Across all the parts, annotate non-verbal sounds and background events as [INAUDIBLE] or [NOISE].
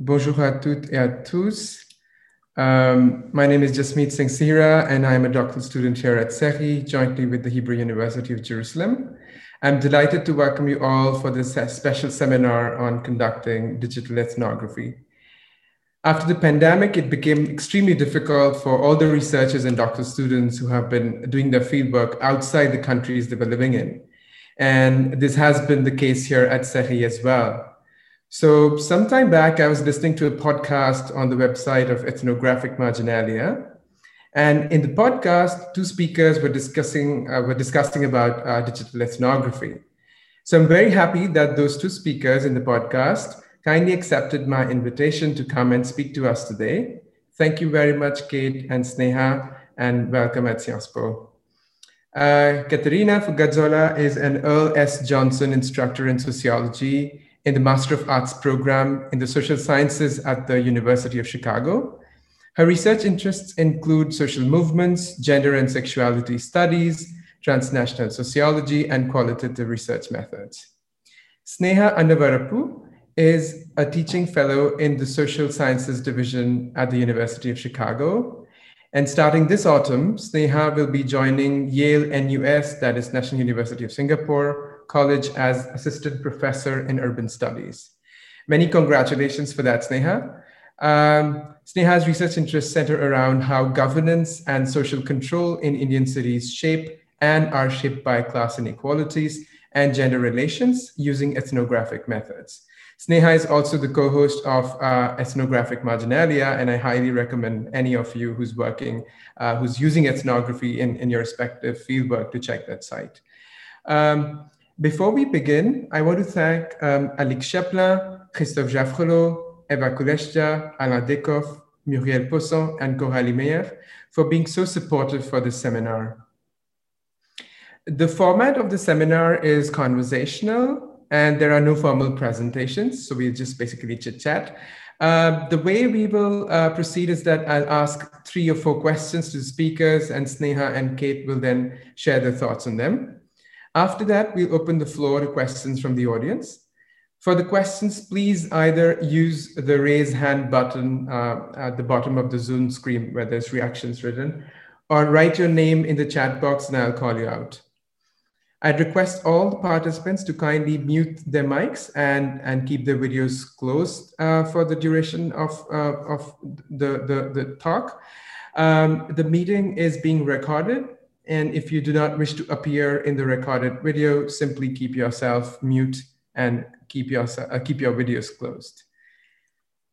Bonjour à toutes et à tous. Um, my name is Jusmeet Singh Sihra, and I am a doctoral student here at CERI, jointly with the Hebrew University of Jerusalem. I'm delighted to welcome you all for this special seminar on conducting digital ethnography. After the pandemic, it became extremely difficult for all the researchers and doctoral students who have been doing their fieldwork outside the countries they were living in. And this has been the case here at CERI as well. So, sometime back, I was listening to a podcast on the website of Ethnographic Marginalia. And in the podcast, two speakers were discussing, uh, were discussing about uh, digital ethnography. So, I'm very happy that those two speakers in the podcast kindly accepted my invitation to come and speak to us today. Thank you very much, Kate and Sneha, and welcome at Sciences Po. Uh, Caterina Fugazzola is an Earl S. Johnson instructor in sociology in the Master of Arts program in the social sciences at the University of Chicago. Her research interests include social movements, gender and sexuality studies, transnational sociology, and qualitative research methods. Sneha Annavarapu is a teaching fellow in the social sciences division at the University of Chicago. And starting this autumn, Sneha will be joining Yale NUS, that is National University of Singapore, College as Assistant Professor in Urban Studies. Many congratulations for that, Sneha. Um, Sneha's research interests center around how governance and social control in Indian cities shape and are shaped by class inequalities and gender relations using ethnographic methods. Sneha is also the co-host of uh, Ethnographic Marginalia, and I highly recommend any of you who's working, uh, who's using ethnography in, in your respective fieldwork to check that site. Um, before we begin, I want to thank um, Alix Chaplin, Christophe Jaffrelot, Eva Kuleshja, Alain Dieckhoff, Muriel Posson, and Coralie Meyer for being so supportive for this seminar. The format of the seminar is conversational and there are no formal presentations, so we'll just basically chit chat. Uh, the way we will uh, proceed is that I'll ask three or four questions to the speakers, and Sneha and Kate will then share their thoughts on them. After that, we'll open the floor to questions from the audience. For the questions, please either use the raise hand button uh, at the bottom of the Zoom screen where there's reactions written, or write your name in the chat box and I'll call you out. I'd request all the participants to kindly mute their mics and, and keep their videos closed uh, for the duration of, uh, of the, the, the talk. Um, the meeting is being recorded and if you do not wish to appear in the recorded video, simply keep yourself mute and keep your, uh, keep your videos closed.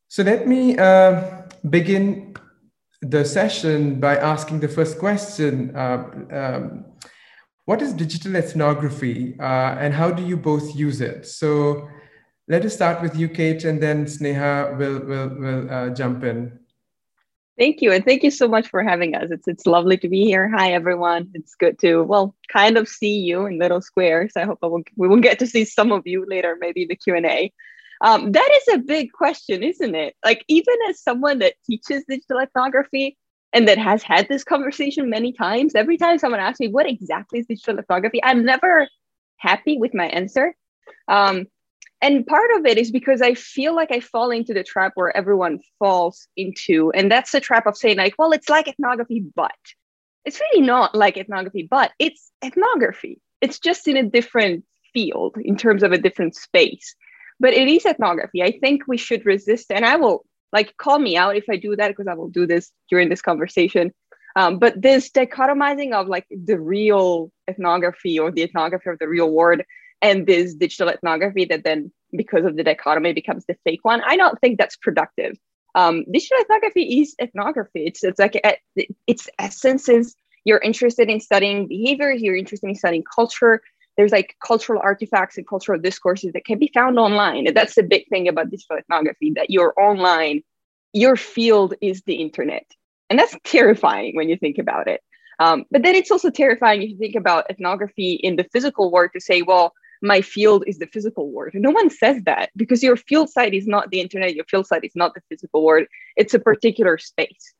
So let me uh, begin the session by asking the first question. Uh, um, what is digital ethnography uh, and how do you both use it? So let us start with you, Kate, and then Sneha will, will, will uh, jump in. Thank you. And thank you so much for having us. It's it's lovely to be here. Hi everyone. It's good to well kind of see you in little squares. I hope I will, we will get to see some of you later, maybe in the Q&A. Um, that is a big question, isn't it? Like even as someone that teaches digital ethnography and that has had this conversation many times, every time someone asks me what exactly is digital ethnography, I'm never happy with my answer. Um, and part of it is because I feel like I fall into the trap where everyone falls into, and that's the trap of saying like, well, it's like ethnography, but it's really not like ethnography, but it's ethnography. It's just in a different field in terms of a different space, but it is ethnography. I think we should resist, and I will like call me out if I do that because I will do this during this conversation. Um, but this dichotomizing of like the real ethnography or the ethnography of the real world and this digital ethnography that then because of the dichotomy becomes the fake one. I don't think that's productive. Um, digital ethnography is ethnography. It's, it's like a, its essence is you're interested in studying behaviors you're interested in studying culture. There's like cultural artifacts and cultural discourses that can be found online. And that's the big thing about digital ethnography that you're online your field is the internet. And that's terrifying when you think about it. Um, but then it's also terrifying if you think about ethnography in the physical world to say well my field is the physical world. No one says that because your field site is not the internet, your field site is not the physical world, it's a particular space.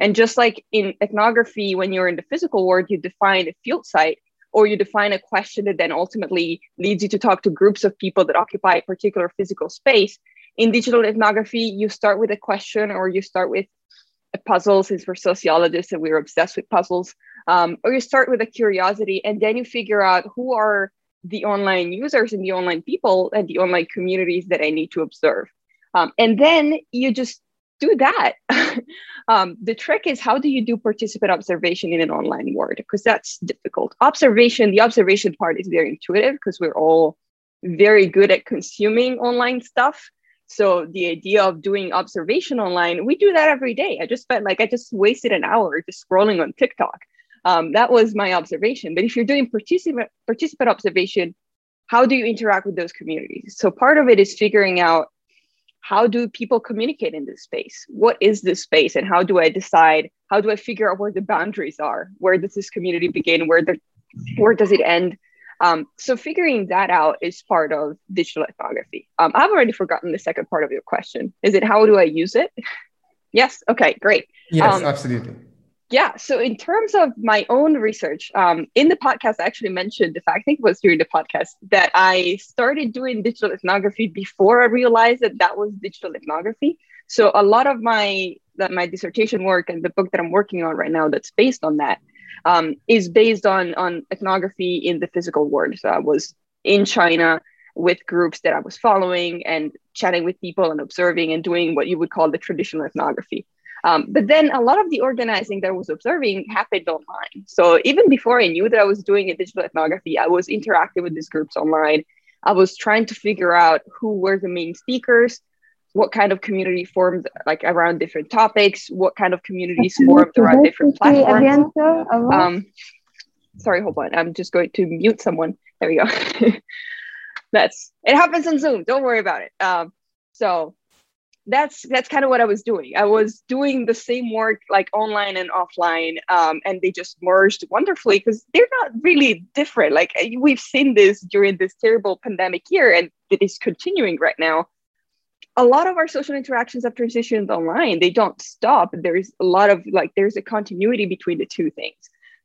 And just like in ethnography, when you're in the physical world, you define a field site or you define a question that then ultimately leads you to talk to groups of people that occupy a particular physical space. in digital ethnography, you start with a question or you start with a puzzle since we're sociologists and we're obsessed with puzzles. Um, or you start with a curiosity and then you figure out who are the online users and the online people and the online communities that I need to observe. Um, and then you just do that. [LAUGHS] um, the trick is how do you do participant observation in an online world? Because that's difficult. Observation, the observation part is very intuitive because we're all very good at consuming online stuff. So the idea of doing observation online, we do that every day. I just spent like I just wasted an hour just scrolling on TikTok. Um, that was my observation. But if you're doing participant participant observation, how do you interact with those communities? So part of it is figuring out how do people communicate in this space? What is this space, and how do I decide? How do I figure out where the boundaries are? Where does this community begin? Where the where does it end? Um, so figuring that out is part of digital ethnography. Um, I've already forgotten the second part of your question. Is it how do I use it? [LAUGHS] yes. Okay. Great. Yes, um, absolutely. Yeah. So in terms of my own research, um, in the podcast, I actually mentioned the fact, I think it was during the podcast, that I started doing digital ethnography before I realized that that was digital ethnography. So a lot of my that my dissertation work and the book that I'm working on right now that's based on that um, is based on on ethnography in the physical world. So I was in China with groups that I was following and chatting with people and observing and doing what you would call the traditional ethnography. Um, but then a lot of the organizing that I was observing happened online. So even before I knew that I was doing a digital ethnography, I was interacting with these groups online. I was trying to figure out who were the main speakers, what kind of community formed like around different topics, what kind of communities formed around different platforms. Um, sorry, hold on. I'm just going to mute someone. There we go. [LAUGHS] that's it happens on Zoom. Don't worry about it. Um, so that's that's kind of what I was doing. I was doing the same work like online and offline, um, and they just merged wonderfully because they're not really different. Like we've seen this during this terrible pandemic year, and it is continuing right now a lot of our social interactions have transitioned online they don't stop there's a lot of like there's a continuity between the two things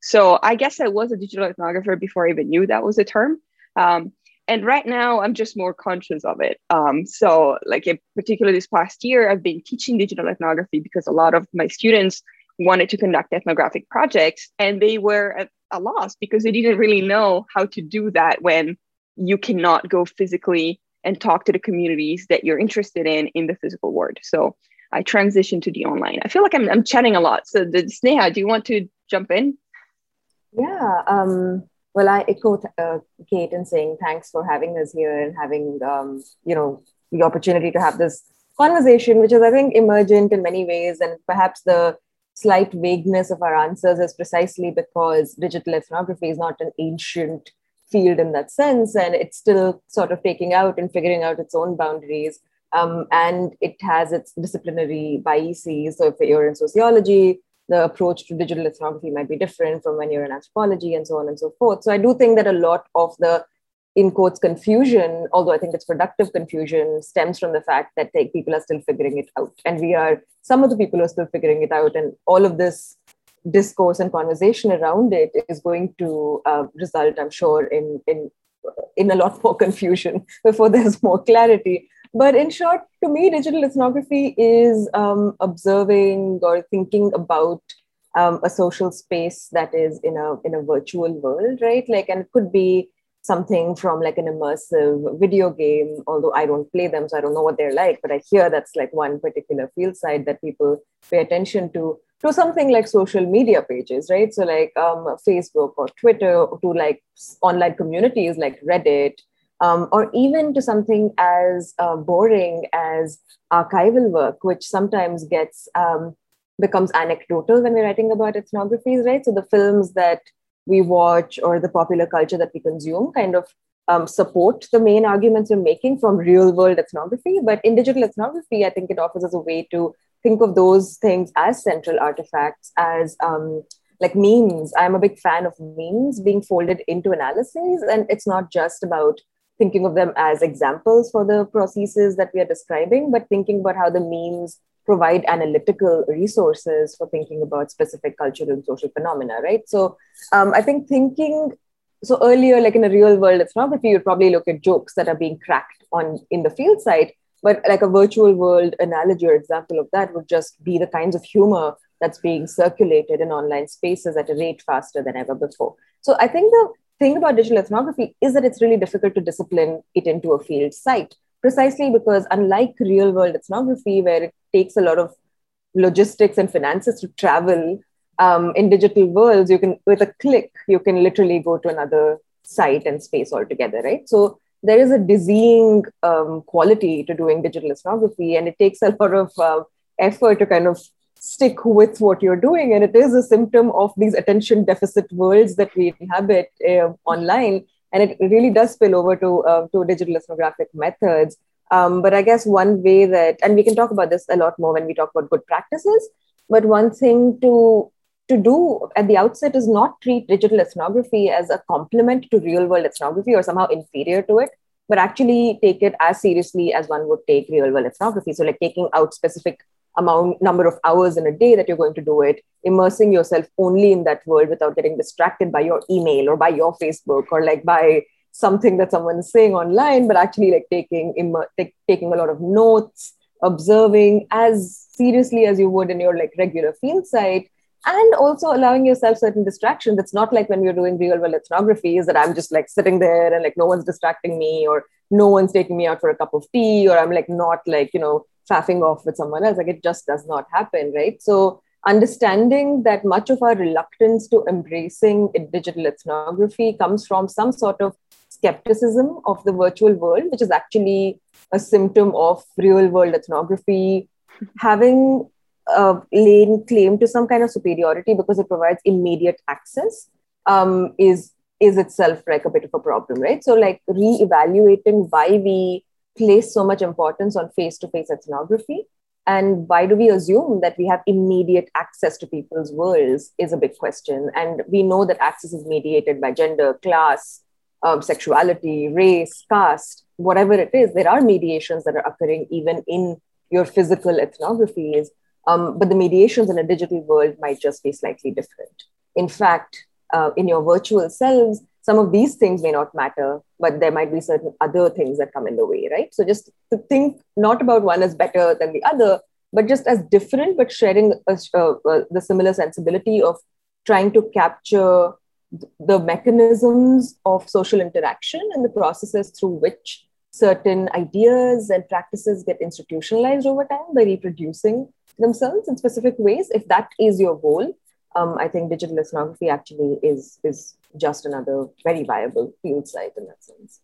so i guess i was a digital ethnographer before i even knew that was a term um, and right now i'm just more conscious of it um, so like in particular this past year i've been teaching digital ethnography because a lot of my students wanted to conduct ethnographic projects and they were at a loss because they didn't really know how to do that when you cannot go physically and talk to the communities that you're interested in in the physical world. So I transitioned to the online. I feel like I'm, I'm chatting a lot. So the, Sneha, do you want to jump in? Yeah. Um, well, I echo uh, Kate in saying thanks for having us here and having, um, you know, the opportunity to have this conversation, which is, I think, emergent in many ways. And perhaps the slight vagueness of our answers is precisely because digital ethnography is not an ancient field in that sense. And it's still sort of taking out and figuring out its own boundaries. Um, and it has its disciplinary biases. So if you're in sociology the approach to digital ethnography might be different from when you're in anthropology and so on and so forth so i do think that a lot of the in quotes confusion although i think it's productive confusion stems from the fact that like, people are still figuring it out and we are some of the people are still figuring it out and all of this discourse and conversation around it is going to uh, result, I'm sure, in in in a lot [LAUGHS] more confusion before there's more clarity. But in short, to me, digital ethnography is um, observing or thinking about um, a social space that is in a in a virtual world, right? Like, and it could be something from like an immersive video game although i don't play them so i don't know what they're like but i hear that's like one particular field side that people pay attention to to something like social media pages, right? So like um, Facebook or Twitter, to like online communities like Reddit, um, or even to something as uh, boring as archival work, which sometimes gets um, becomes anecdotal when we're writing about ethnographies, right? So the films that we watch or the popular culture that we consume kind of um, support the main arguments we're making from real world ethnography. But in digital ethnography, I think it offers us a way to think of those things as central artifacts, as um, like memes. I'm a big fan of memes being folded into analyses. And it's not just about thinking of them as examples for the processes that we are describing, but thinking about how the memes provide analytical resources for thinking about specific cultural and social phenomena, right? So um, I think thinking so earlier, like in a real world ethnography, you'd probably look at jokes that are being cracked on in the field site but like a virtual world analogy or example of that would just be the kinds of humor that's being circulated in online spaces at a rate faster than ever before. So I think the thing about digital ethnography is that it's really difficult to discipline it into a field site, precisely because unlike real world ethnography, where it takes a lot of logistics and finances to travel, um, in digital worlds, you can, with a click, you can literally go to another site and space altogether, right? So there is a dizzying um, quality to doing digital ethnography, and it takes a lot of uh, effort to kind of stick with what you're doing. And it is a symptom of these attention deficit worlds that we inhabit uh, online. And it really does spill over to, uh, to digital ethnographic methods. Um, but I guess one way that, and we can talk about this a lot more when we talk about good practices, but one thing to to do at the outset is not treat digital ethnography as a complement to real world ethnography or somehow inferior to it, but actually take it as seriously as one would take real world ethnography. So, like taking out specific amount number of hours in a day that you're going to do it immersing yourself only in that world without getting distracted by your email or by your facebook or like by something that someone is saying online but actually like taking Im- take, taking a lot of notes observing as seriously as you would in your like regular field site and also allowing yourself certain distractions. It's not like when we're doing real world ethnography is that i'm just like sitting there and like no one's distracting me or no one's taking me out for a cup of tea or i'm like not like you know faffing off with someone else. Like it just does not happen, right? So understanding that much of our reluctance to embracing digital ethnography comes from some sort of skepticism of the virtual world, which is actually a symptom of real world ethnography [LAUGHS] having uh, laid claim to some kind of superiority because it provides immediate access um, is is itself like a bit of a problem, right? So like re-evaluating why we place so much importance on face to face ethnography? And why do we assume that we have immediate access to people's worlds is a big question. And we know that access is mediated by gender, class, um, sexuality, race, caste, whatever it is. There are mediations that are occurring even in your physical ethnographies. Um, but the mediations in a digital world might just be slightly different. In fact, uh, in your virtual selves, some of these things may not matter, but there might be certain other things that come in the way, right? So just to think not about one as better than the other, but just as different, but sharing a, uh, uh, the similar sensibility of trying to capture the mechanisms of social interaction and the processes through which certain ideas and practices get institutionalized over time by reproducing themselves in specific ways. If that is your goal, um, I think digital ethnography actually is is just another very viable field site in that sense.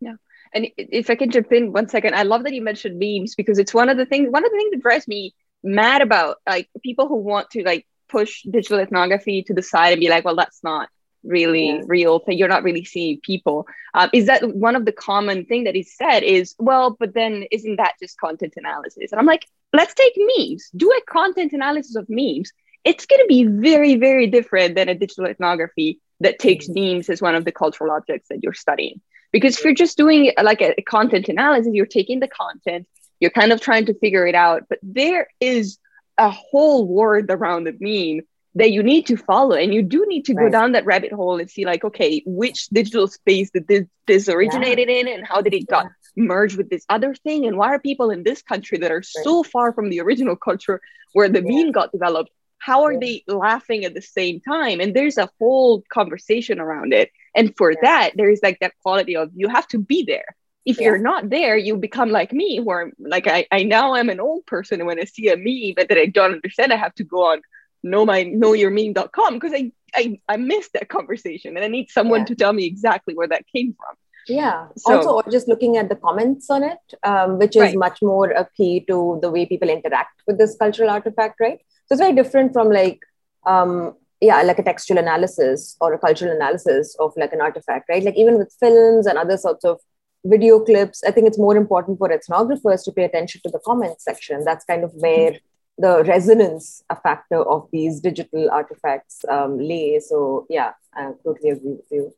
Yeah. And if I can jump in one second, I love that you mentioned memes because it's one of the things, one of the things that drives me mad about like people who want to like push digital ethnography to the side and be like, well, that's not really yeah. real thing. You're not really seeing people. Um, is that one of the common thing that is said is, well, but then isn't that just content analysis? And I'm like, let's take memes, do a content analysis of memes. It's going to be very, very different than a digital ethnography that takes mm-hmm. memes as one of the cultural objects that you're studying. Because if you're just doing like a, a content analysis, you're taking the content, you're kind of trying to figure it out, but there is a whole world around the meme that you need to follow and you do need to right. go down that rabbit hole and see like okay which digital space did this, this originated yeah. in and how did it got yeah. merged with this other thing and why are people in this country that are right. so far from the original culture where the yeah. meme got developed how are they laughing at the same time and there's a whole conversation around it and for yeah. that there's like that quality of you have to be there if yeah. you're not there you become like me where like I, I now am an old person and when i see a meme but that i don't understand i have to go on know my knowyourmeme.com because I, I i missed that conversation and i need someone yeah. to tell me exactly where that came from yeah so, also or just looking at the comments on it um, which is right. much more a key to the way people interact with this cultural artifact right so it's very different from like, um, yeah, like a textual analysis or a cultural analysis of like an artifact, right? Like even with films and other sorts of video clips, I think it's more important for ethnographers to pay attention to the comment section. That's kind of where the resonance a factor of these digital artifacts um, lay. So yeah, I totally agree with you.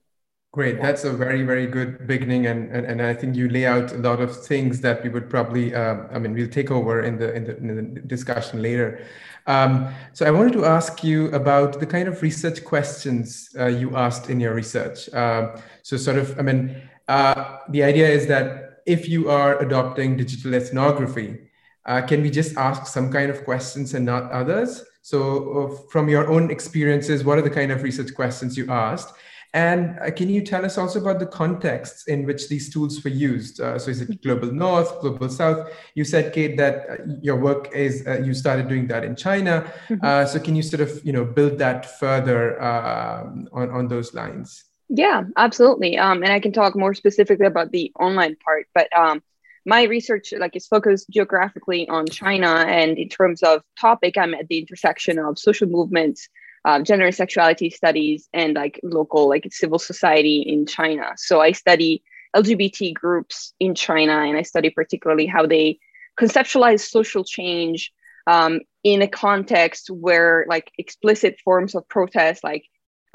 Great. That's a very, very good beginning. And, and, and I think you lay out a lot of things that we would probably, uh, I mean, we'll take over in the, in the, in the discussion later. Um, so I wanted to ask you about the kind of research questions uh, you asked in your research. Uh, so sort of, I mean, uh, the idea is that if you are adopting digital ethnography, uh, can we just ask some kind of questions and not others? So, uh, from your own experiences, what are the kind of research questions you asked? And uh, can you tell us also about the contexts in which these tools were used? Uh, so is it global north, global south? You said, Kate, that uh, your work is uh, you started doing that in China. Mm-hmm. Uh, so can you sort of you know build that further um, on on those lines? Yeah, absolutely. Um, and I can talk more specifically about the online part, but um, my research like is focused geographically on China, and in terms of topic, I'm at the intersection of social movements uh, gender and sexuality studies and like local like civil society in China. So I study LGBT groups in China, and I study particularly how they conceptualize social change um, in a context where like explicit forms of protest, like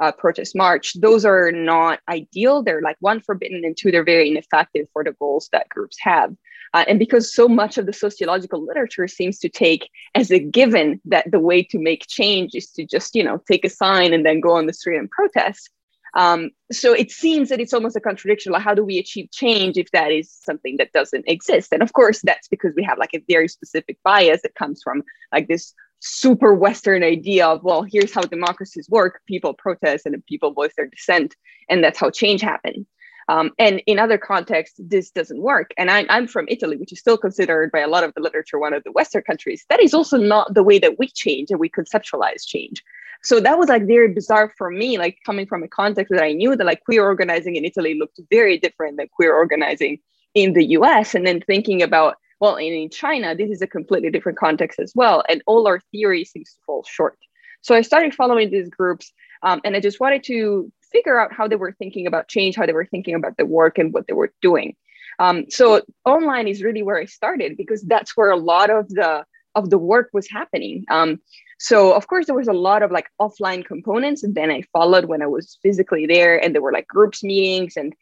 uh, protest march, those are not ideal. They're like one forbidden, and two, they're very ineffective for the goals that groups have. Uh, and because so much of the sociological literature seems to take as a given that the way to make change is to just, you know, take a sign and then go on the street and protest. Um, so it seems that it's almost a contradiction. Like, how do we achieve change if that is something that doesn't exist? And of course, that's because we have like a very specific bias that comes from like this super Western idea of, well, here's how democracies work people protest and people voice their dissent, and that's how change happens. Um, and in other contexts, this doesn't work. And I, I'm from Italy, which is still considered by a lot of the literature one of the Western countries. That is also not the way that we change and we conceptualize change. So that was like very bizarre for me, like coming from a context that I knew that like queer organizing in Italy looked very different than queer organizing in the US. And then thinking about, well, in, in China, this is a completely different context as well. And all our theory seems to fall short. So I started following these groups um, and I just wanted to figure out how they were thinking about change, how they were thinking about the work and what they were doing. Um, so online is really where I started because that's where a lot of the of the work was happening. Um, so of course there was a lot of like offline components, and then I followed when I was physically there, and there were like groups meetings and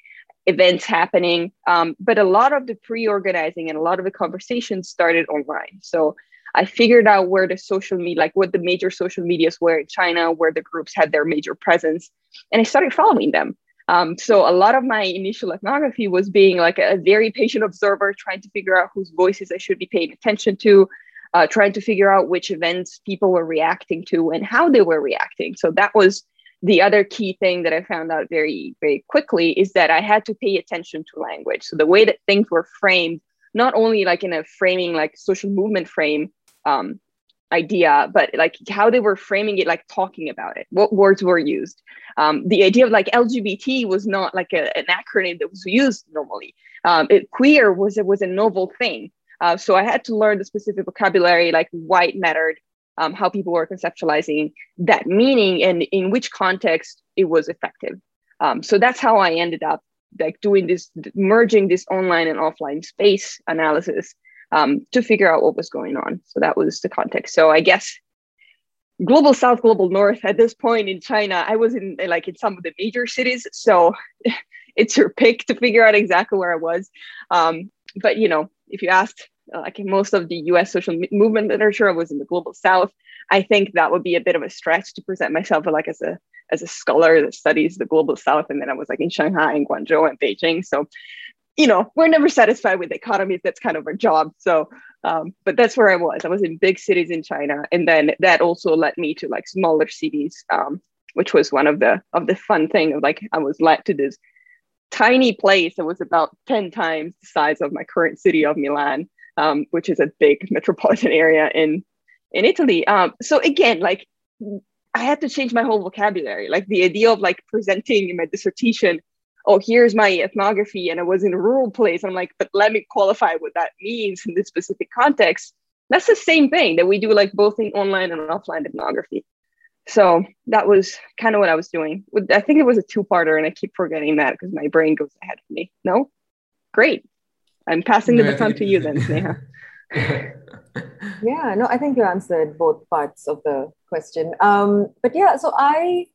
events happening. Um, but a lot of the pre-organizing and a lot of the conversations started online. So I figured out where the social media, like what the major social medias were in China, where the groups had their major presence, and I started following them. Um, so a lot of my initial ethnography was being like a very patient observer, trying to figure out whose voices I should be paying attention to, uh, trying to figure out which events people were reacting to and how they were reacting. So that was the other key thing that I found out very, very quickly is that I had to pay attention to language. So the way that things were framed, not only like in a framing, like social movement frame, um, idea, but like how they were framing it, like talking about it, what words were used. Um, the idea of like LGBT was not like a, an acronym that was used normally. Um, it, queer was it was a novel thing. Uh, so I had to learn the specific vocabulary, like white mattered, um, how people were conceptualizing that meaning, and in which context it was effective. Um, so that's how I ended up like doing this, merging this online and offline space analysis um, to figure out what was going on. So that was the context. So I guess global south, global north at this point in China, I was in like in some of the major cities. So [LAUGHS] it's your pick to figure out exactly where I was. Um, but you know, if you asked like most of the US social movement literature, I was in the global south. I think that would be a bit of a stretch to present myself like as a as a scholar that studies the global south. And then I was like in Shanghai and Guangzhou and Beijing. So you know, we're never satisfied with the economies. That's kind of our job. So, um, but that's where I was. I was in big cities in China, and then that also led me to like smaller cities, um, which was one of the of the fun thing of like I was led to this tiny place that was about ten times the size of my current city of Milan, um, which is a big [LAUGHS] metropolitan area in in Italy. Um, so again, like I had to change my whole vocabulary. Like the idea of like presenting in my dissertation oh, here's my ethnography and I was in a rural place. I'm like, but let me qualify what that means in this specific context. That's the same thing that we do like both in online and offline ethnography. So that was kind of what I was doing. I think it was a two-parter, and I keep forgetting that because my brain goes ahead of me. No, great. I'm passing the baton to you then, [LAUGHS] Sneha. yeah, no, I think you answered both parts of the question. Um, but yeah, so I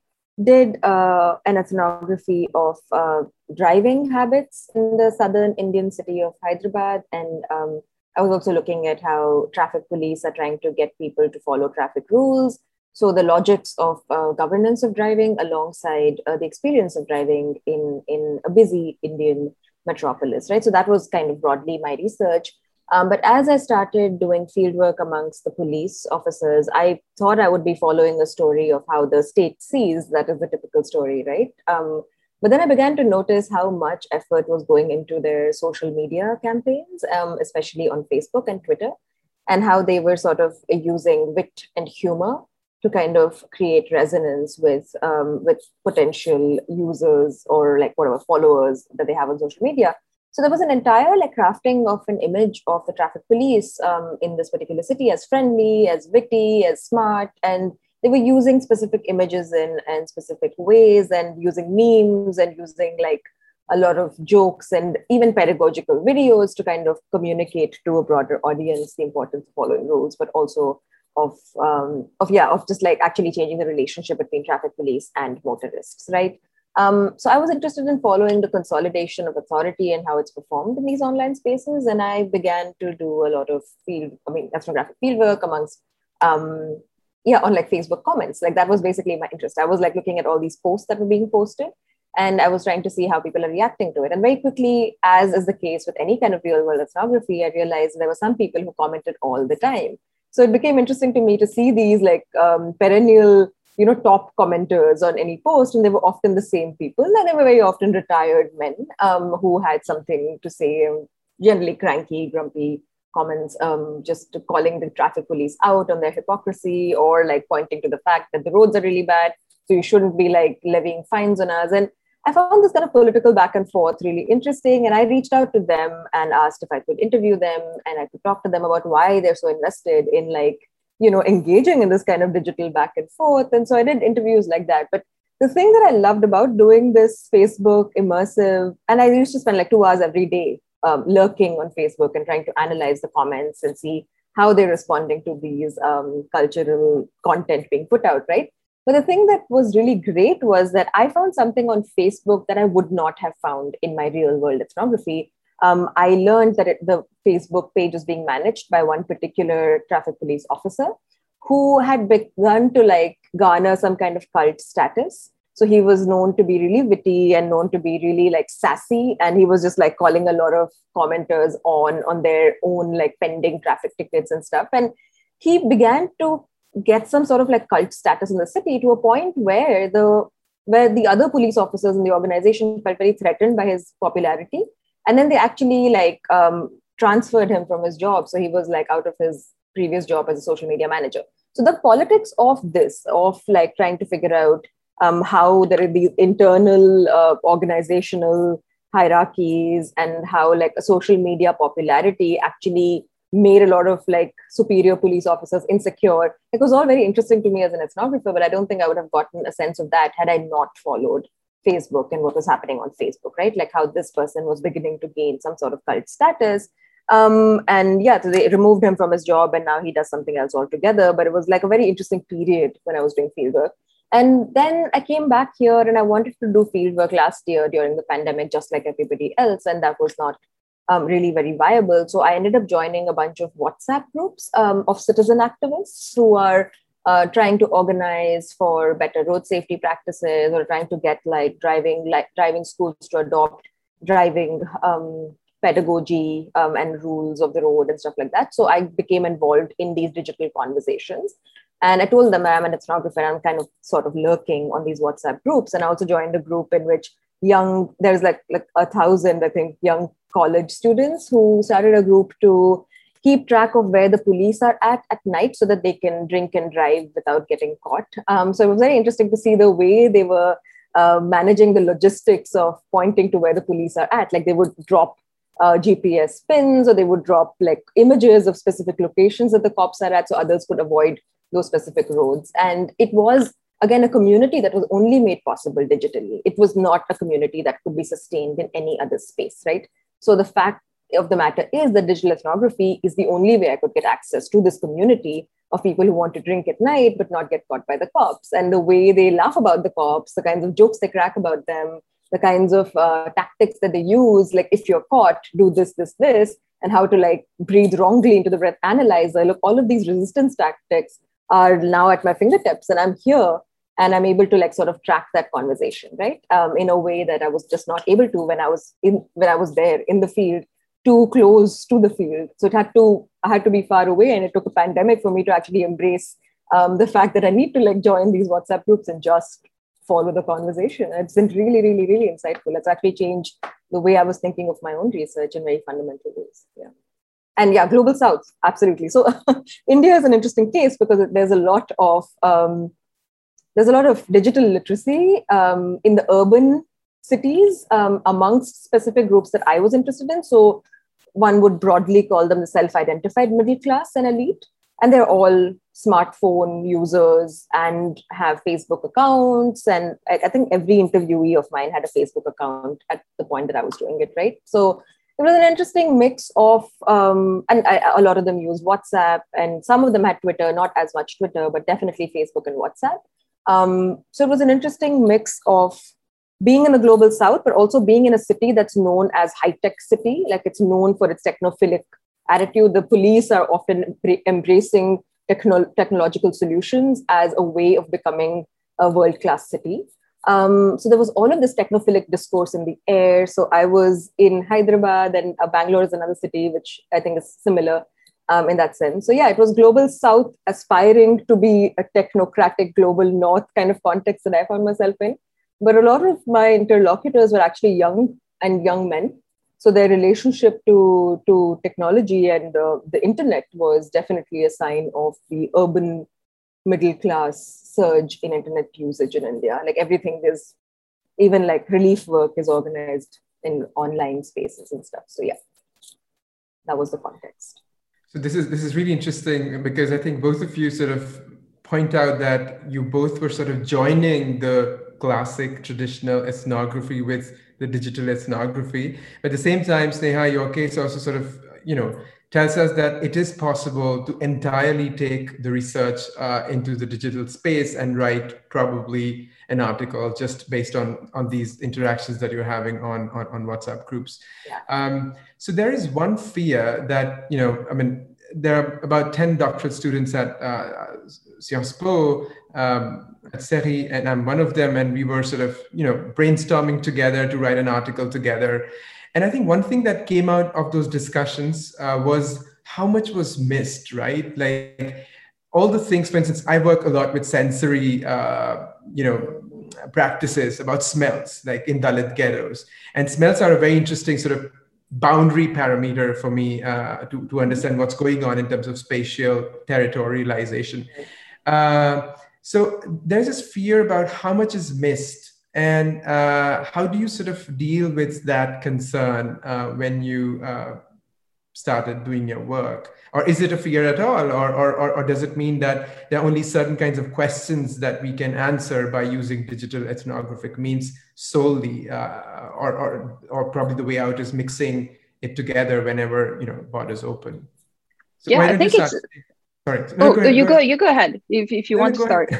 did uh, an ethnography of uh, driving habits in the southern Indian city of Hyderabad. And um, I was also looking at how traffic police are trying to get people to follow traffic rules. So the logics of uh, governance of driving alongside uh, the experience of driving in, in a busy Indian metropolis, right? So that was kind of broadly my research. Um, but as I started doing fieldwork amongst the police officers, I thought I would be following a story of how the state sees that is the typical story, right? Um, but then I began to notice how much effort was going into their social media campaigns, um, especially on Facebook and Twitter, and how they were sort of using wit and humor to kind of create resonance with um, with potential users or like whatever followers that they have on social media so there was an entire like crafting of an image of the traffic police um, in this particular city as friendly, as witty, as smart, and they were using specific images in and specific ways, and using memes and using like a lot of jokes and even pedagogical videos to kind of communicate to a broader audience the importance of following rules, but also of um, of yeah of just like actually changing the relationship between traffic police and motorists, right? Um, so I was interested in following the consolidation of authority and how it's performed in these online spaces, and I began to do a lot of field, I mean, ethnographic fieldwork amongst, um, yeah, on like Facebook comments. Like that was basically my interest. I was like looking at all these posts that were being posted, and I was trying to see how people are reacting to it. And very quickly, as is the case with any kind of real world ethnography, I realized there were some people who commented all the time. So it became interesting to me to see these like um, perennial you know top commenters on any post and they were often the same people and they were very often retired men um, who had something to say um, generally cranky grumpy comments um, just calling the traffic police out on their hypocrisy or like pointing to the fact that the roads are really bad so you shouldn't be like levying fines on us. And i found this kind of political back and forth really interesting and i reached out to them and asked if i could interview them and i could talk to them about why they're so invested in like you know engaging in this kind of digital back and forth. And so i did interviews like that. But the thing that i loved about doing this facebook immersive and i used to spend like two hours every day um, lurking on facebook and trying to analyze the comments and see how they're responding to these um, cultural content being put out right? But the thing that was really great was that i found something on facebook that i would not have found in my real world ethnography um, I learned that it, the Facebook page was being managed by one particular traffic police officer who had begun to like garner some kind of cult status. So he was known to be really witty and known to be really like sassy, and he was just like calling a lot of commenters on on their own like pending traffic tickets and stuff. And he began to get some sort of like cult status in the city to a point where the where the other police officers in the organization felt very threatened by his popularity and then they actually like um, transferred him from his job. So he was like out of his previous job as a social media manager. So the politics of this of like trying to figure out um, how there are these internal uh, organizational hierarchies and how like a social media popularity actually made a lot of like superior police officers insecure. It was all very interesting to me as an ethnographer but i don't think i would have gotten a sense of that had i not followed Facebook and what was happening on Facebook, right? Like how this person was beginning to gain some sort of cult status. Um, and yeah, so they removed him from his job and now he does something else altogether. But it was like a very interesting period when I was doing fieldwork. And then I came back here and I wanted to do fieldwork last year during the pandemic, just like everybody else. And that was not um, really very viable. So I ended up joining a bunch of WhatsApp groups um, of citizen activists who are uh, trying to organize for better road safety practices or trying to get like driving like driving schools to adopt driving um, pedagogy um, and rules of the road and stuff like that. So i became involved in these digital conversations. And i told them i'm an ethnographer i'm kind of sort of lurking on these whatsapp groups. And i also joined a group in which young there's like like a thousand i think young college students who started a group to keep track of where the police are at at night so that they can drink and drive without getting caught. Um, so it was very interesting to see the way they were uh, managing the logistics of pointing to where the police are at. Like they would drop uh, GPS pins or they would drop like images of specific locations that the cops are at so others could avoid those specific roads. And it was again a community that was only made possible digitally. It was not a community that could be sustained in any other space, right? So the fact of the matter is that digital ethnography is the only way I could get access to this community of people who want to drink at night but not get caught by the cops. And the way they laugh about the cops, the kinds of jokes they crack about them, the kinds of uh, tactics that they use, like if you're caught, do this, this, this, and how to like breathe wrongly into the breath analyzer. Look, all of these resistance tactics are now at my fingertips, and I'm here and i'm able to like sort of track that conversation right um, in a way that i was just not able to when i was in when i was there in the field too close to the field. So it had to i had to be far away and it took a pandemic for me to actually embrace um, the fact that i need to like join these whatsapp groups and just follow the conversation. It's been really really really insightful. It's actually changed the way i was thinking of my own research in very fundamental ways. Yeah. And yeah global south absolutely. So [LAUGHS] india is an interesting case because there's a lot of um, there's a lot of digital literacy um, in the urban cities um, amongst specific groups that I was interested in. So one would broadly call them the self-identified middle class and elite, and they're all smartphone users and have Facebook accounts. And I, I think every interviewee of mine had a Facebook account at the point that I was doing it, right? So it was an interesting mix of, um, and I, a lot of them use WhatsApp, and some of them had Twitter, not as much Twitter, but definitely Facebook and WhatsApp. Um, so it was an interesting mix of being in the global south, but also being in a city that's known as high tech city, like it's known for its technophilic attitude. The police are often embracing techno- technological solutions as a way of becoming a world class city. Um, so there was all of this technophilic discourse in the air. So I was in Hyderabad and uh, Bangalore is another city, which I think is similar um, in that sense. So yeah, it was global south aspiring to be a technocratic global north kind of context that I found myself in. But a lot of my interlocutors were actually young and young men. So their relationship to, to technology and uh, the internet was definitely a sign of the urban middle class surge in internet usage in India. Like everything is, even like relief work is organized in online spaces and stuff. So yeah, that was the context. So this is this is really interesting because I think both of you sort of point out that you both were sort of joining the classic traditional ethnography with the digital ethnography. But at the same time, Sneha, your case also sort of, you know, tells us that it is possible to entirely take the research uh, into the digital space and write probably an article just based on on these interactions that you're having on on, on WhatsApp groups. Yeah. Um, so there is one fear that you know, I mean, there are about ten doctoral students at uh, Sciences. Um, at CERI, and I'm one of them, and we were sort of, you know, brainstorming together to write an article together. And I think one thing that came out of those discussions uh, was how much was missed, right? Like all the things, for instance, I work a lot with sensory, uh, you know, practices about smells, like in Dalit ghettos. And smells are a very interesting sort of boundary parameter for me uh, to, to understand what's going on in terms of spatial territorialization. Uh, so there's this fear about how much is missed. And uh, how do you sort of deal with that concern uh, when you uh, started doing your work? or is it a fear at all or, or, or, does it mean that there are only certain kinds of questions that we can answer by using digital ethnographic means solely uh, or, or, or probably the way out is mixing it together whenever you know borders open so yeah i think it's sorry no, oh go ahead, you go, you go ahead if, if you no, want to start.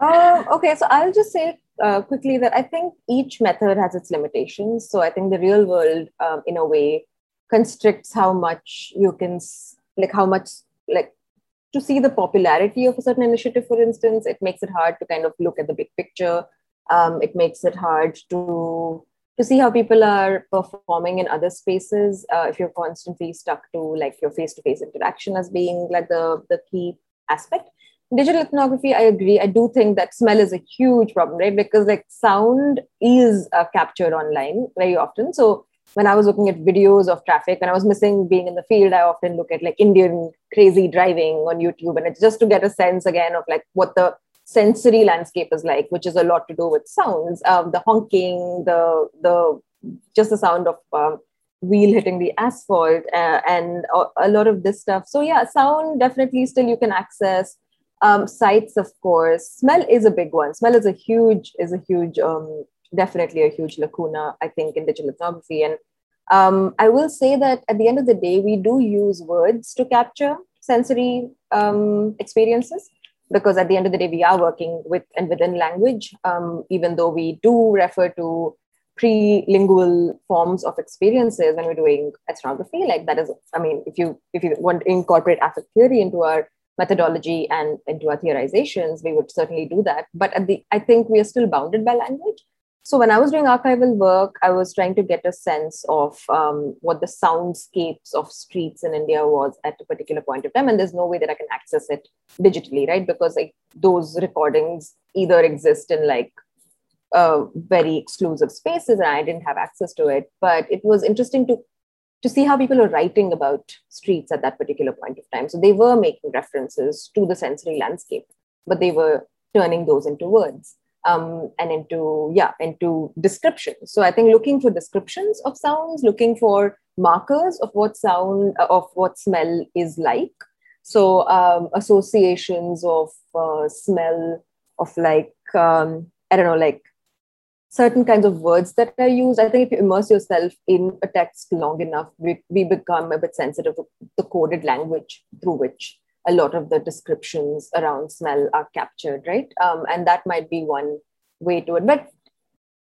uh, [LAUGHS] okay so i'll just say uh, quickly that i think each method has its limitations. So i think the real world um, in a way constricts how much you can like how much like to see the popularity of a certain initiative for instance it makes it hard to kind of look at the big picture. Um, it makes it hard to to see how people are performing in other spaces uh, if you're constantly stuck to like your face-to-face interaction as being like the the key aspect. Digital ethnography i agree. I do think that smell is a huge problem right? Because like sound is uh, captured online very often. So when I was looking at videos of traffic, when I was missing being in the field, I often look at like Indian crazy driving on YouTube. And it's just to get a sense again of like what the sensory landscape is like, which is a lot to do with sounds, um, the honking, the, the, just the sound of um, wheel hitting the asphalt uh, and a, a, lot of this stuff. So yeah, sound definitely still you can access. Um, sights, of course. Smell is a big one. Smell is a huge, is a huge um, definitely a huge lacuna, I think, in digital ethnography. And um, I will say that at the end of the day, we do use words to capture sensory um, experiences because at the end of the day, we are working with and within language, um, even though we do refer to pre-lingual forms of experiences when we're doing ethnography. Like that is, I mean, if you if you want to incorporate affect theory into our methodology and into our theorizations, we would certainly do that. But at the, I think we are still bounded by language. So when I was doing archival work, I was trying to get a sense of um, what the soundscapes of streets in India was at a particular point of time. And there's no way that I can access it digitally, right? Because like those recordings either exist in like uh, very exclusive spaces and I didn't have access to it. But it was interesting to to see how people are writing about streets at that particular point of time. So they were making references to the sensory landscape, but they were turning those into words um, and into yeah into descriptions. So I think looking for descriptions of sounds, looking for markers of what sound uh, of what smell is like. So um, associations of uh, smell of like um, I don't know like certain kinds of words that are used. I think if you immerse yourself in a text long enough, we, we become a bit sensitive to the coded language through which a lot of the descriptions around smell are captured, right? Um, and that might be one way to it. But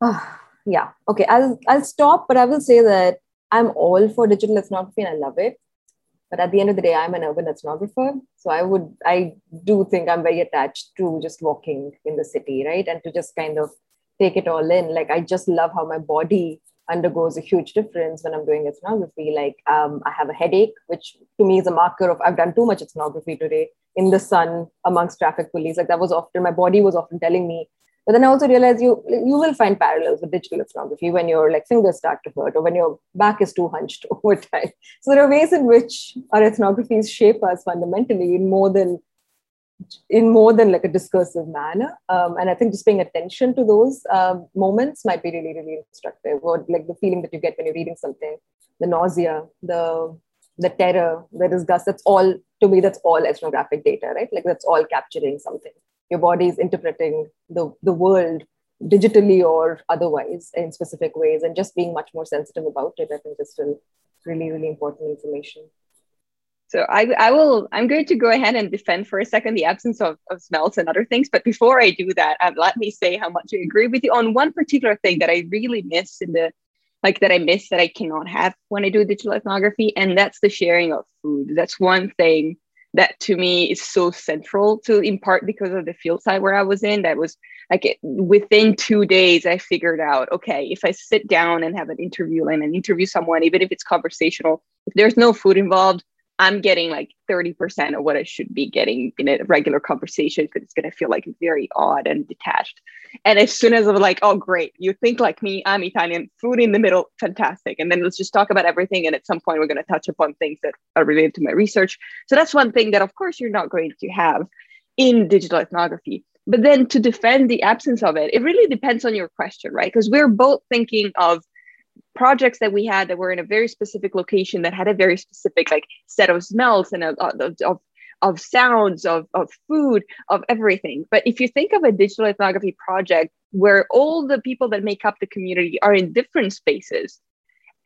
uh, yeah, okay, I'll I'll stop, but I will say that I'm all for digital ethnography and I love it. But at the end of the day, I'm an urban ethnographer. So I would I do think I'm very attached to just walking in the city, right? And to just kind of take it all in. Like I just love how my body undergoes a huge difference when I'm doing ethnography. Like um, I have a headache, which to me is a marker of I've done too much ethnography today in the sun amongst traffic police. Like that was often my body was often telling me. But then I also realized you you will find parallels with digital ethnography when your like fingers start to hurt or when your back is too hunched [LAUGHS] over time. So there are ways in which our ethnographies shape us fundamentally more than in more than like a discursive manner. Um, and I think just paying attention to those um, moments might be really, really instructive. Or like the feeling that you get when you're reading something, the nausea, the the terror, the disgust. That's all to me. That's all ethnographic data, right? Like that's all capturing something. Your body is interpreting the the world digitally or otherwise in specific ways, and just being much more sensitive about it. I think is still really, really important information. So I, I will, I'm going to go ahead and defend for a second the absence of, of smells and other things. But before I do that, um, let me say how much I agree with you on one particular thing that I really miss in the, like that I miss that I cannot have when I do digital ethnography. And that's the sharing of food. That's one thing that to me is so central to in part because of the field site where I was in. That was like it, within two days, I figured out, okay, if I sit down and have an interview and interview someone, even if it's conversational, if there's no food involved, I'm getting like 30% of what I should be getting in a regular conversation because it's going to feel like very odd and detached. And as soon as I'm like, oh, great, you think like me, I'm Italian, food in the middle, fantastic. And then let's just talk about everything. And at some point, we're going to touch upon things that are related to my research. So that's one thing that, of course, you're not going to have in digital ethnography. But then to defend the absence of it, it really depends on your question, right? Because we're both thinking of projects that we had that were in a very specific location that had a very specific like set of smells and of, of, of sounds of, of food of everything. But if you think of a digital ethnography project where all the people that make up the community are in different spaces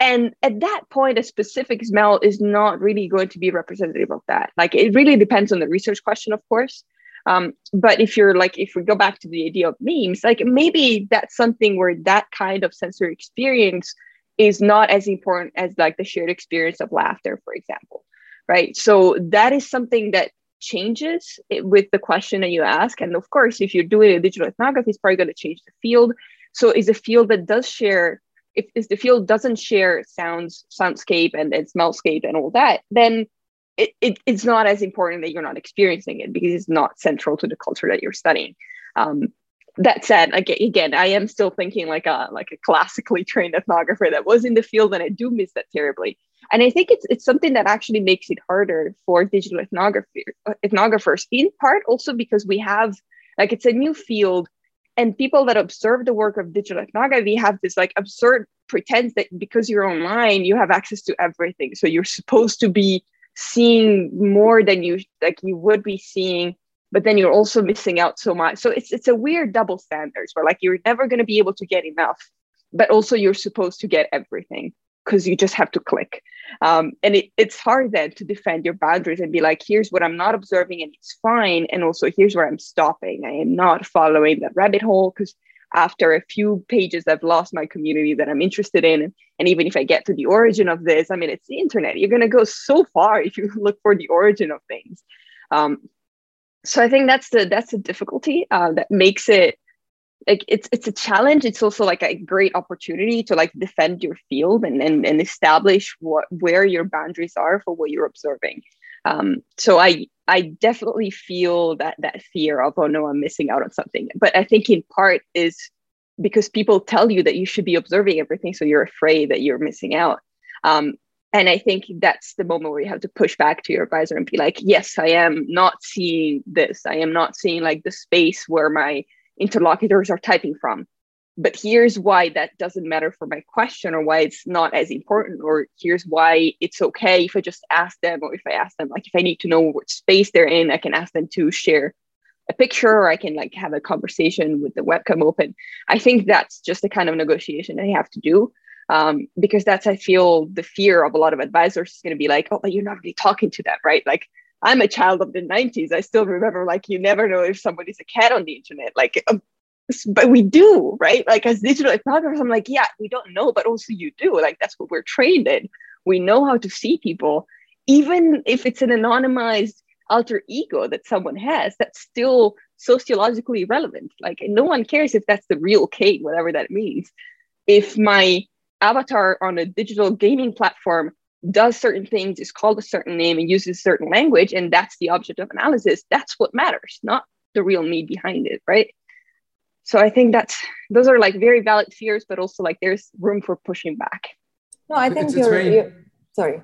and at that point a specific smell is not really going to be representative of that. Like it really depends on the research question of course. Um, but if you're like if we go back to the idea of memes like maybe that's something where that kind of sensory experience is not as important as like the shared experience of laughter for example right? So that is something that changes with the question that you ask. And of course if you're doing a digital ethnography it's probably going to change the field. So is a field that does share if, if the field doesn't share sounds soundscape and, and smellscape and all that then it, it, it's not as important that you're not experiencing it because it's not central to the culture that you're studying. Um, that said, again, I am still thinking like a like a classically trained ethnographer that was in the field, and I do miss that terribly. And I think it's it's something that actually makes it harder for digital ethnography uh, ethnographers, in part also because we have like it's a new field, and people that observe the work of digital ethnography have this like absurd pretense that because you're online, you have access to everything, so you're supposed to be seeing more than you like you would be seeing but then you're also missing out so much. So it's it's a weird double standards where like you're never going to be able to get enough, but also you're supposed to get everything because you just have to click. Um, and it, it's hard then to defend your boundaries and be like, here's what I'm not observing and it's fine. And also here's where I'm stopping. I am not following that rabbit hole because after a few pages, I've lost my community that I'm interested in. And even if I get to the origin of this, I mean, it's the internet. You're going to go so far if you [LAUGHS] look for the origin of things. Um, so I think that's the that's the difficulty uh, that makes it like it's it's a challenge. It's also like a great opportunity to like defend your field and and, and establish what where your boundaries are for what you're observing. Um, so I I definitely feel that that fear of oh no I'm missing out on something. But I think in part is because people tell you that you should be observing everything, so you're afraid that you're missing out. Um, and I think that's the moment where you have to push back to your advisor and be like, yes, I am not seeing this. I am not seeing like the space where my interlocutors are typing from. But here's why that doesn't matter for my question or why it's not as important, or here's why it's okay if I just ask them, or if I ask them, like if I need to know what space they're in, I can ask them to share a picture or I can like have a conversation with the webcam open. I think that's just the kind of negotiation I have to do um, because that's I feel the fear of a lot of advisors is going to be like, oh, but you're not really talking to them, right? Like I'm a child of the 90s. I still remember like you never know if somebody's a cat on the internet. Like, um, but we do, right? Like as digital ethnographers, I'm like, yeah, we don't know, but also you do. Like that's what we're trained in. We know how to see people, even if it's an anonymized alter ego that someone has. That's still sociologically relevant. Like no one cares if that's the real Kate, whatever that means. If my avatar on a digital gaming platform does certain things, is called a certain name, and uses a certain language, and that's the object of analysis, that's what matters, not the real me behind it, right? So I think that's those are like very valid fears, but also like there's room for pushing back. No, I think it's, you're, very... you're, sorry.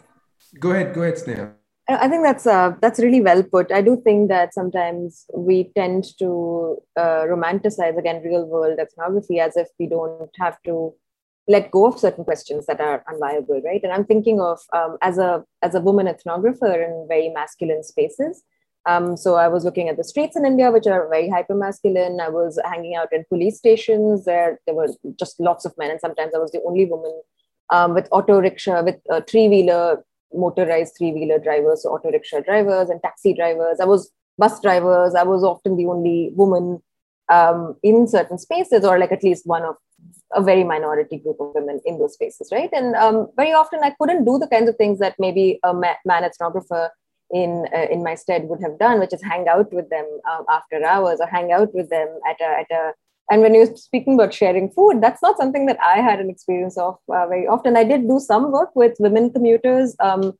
Go ahead, go ahead, Sneha. I think that's uh, that's really well put. I do think that sometimes we tend to uh, romanticize again real world ethnography as if we don't have to let go of certain questions that are unviable, right? And I'm thinking of um, as a as a woman ethnographer in very masculine spaces. Um, so I was looking at the streets in India, which are very hyper masculine. I was hanging out in police stations. There, there were just lots of men, and sometimes I was the only woman um, with auto rickshaw, with a three wheeler, motorized three wheeler drivers, so auto rickshaw drivers and taxi drivers. I was bus drivers. I was often the only woman um, in certain spaces, or like at least one of a very minority group of women in those spaces, right? And um, very often I couldn't do the kinds of things that maybe a man ethnographer in uh, in my stead would have done, which is hang out with them um, after hours or hang out with them at a, at a and when you're speaking about sharing food, that's not something that I had an experience of uh, very often. I did do some work with women commuters, um,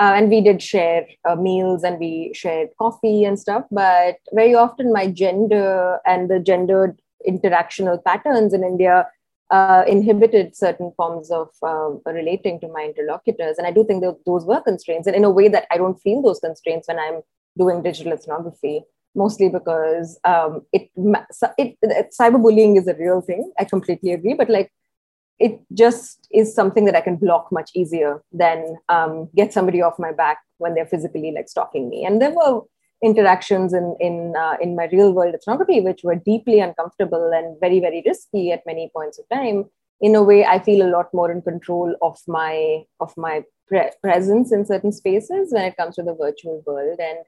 uh, and we did share uh, meals and we shared coffee and stuff. But very often, my gender and the gendered interactional patterns in India uh, inhibited certain forms of uh, relating to my interlocutors. And I do think those were constraints, and in a way that I don't feel those constraints when I'm doing digital ethnography. Mostly because um, it, it, it cyberbullying is a real thing. I completely agree, but like it just is something that I can block much easier than um, get somebody off my back when they're physically like stalking me. And there were interactions in in uh, in my real world ethnography which were deeply uncomfortable and very very risky at many points of time in a way i feel a lot more in control of my of my pre- presence in certain spaces when it comes to the virtual world. And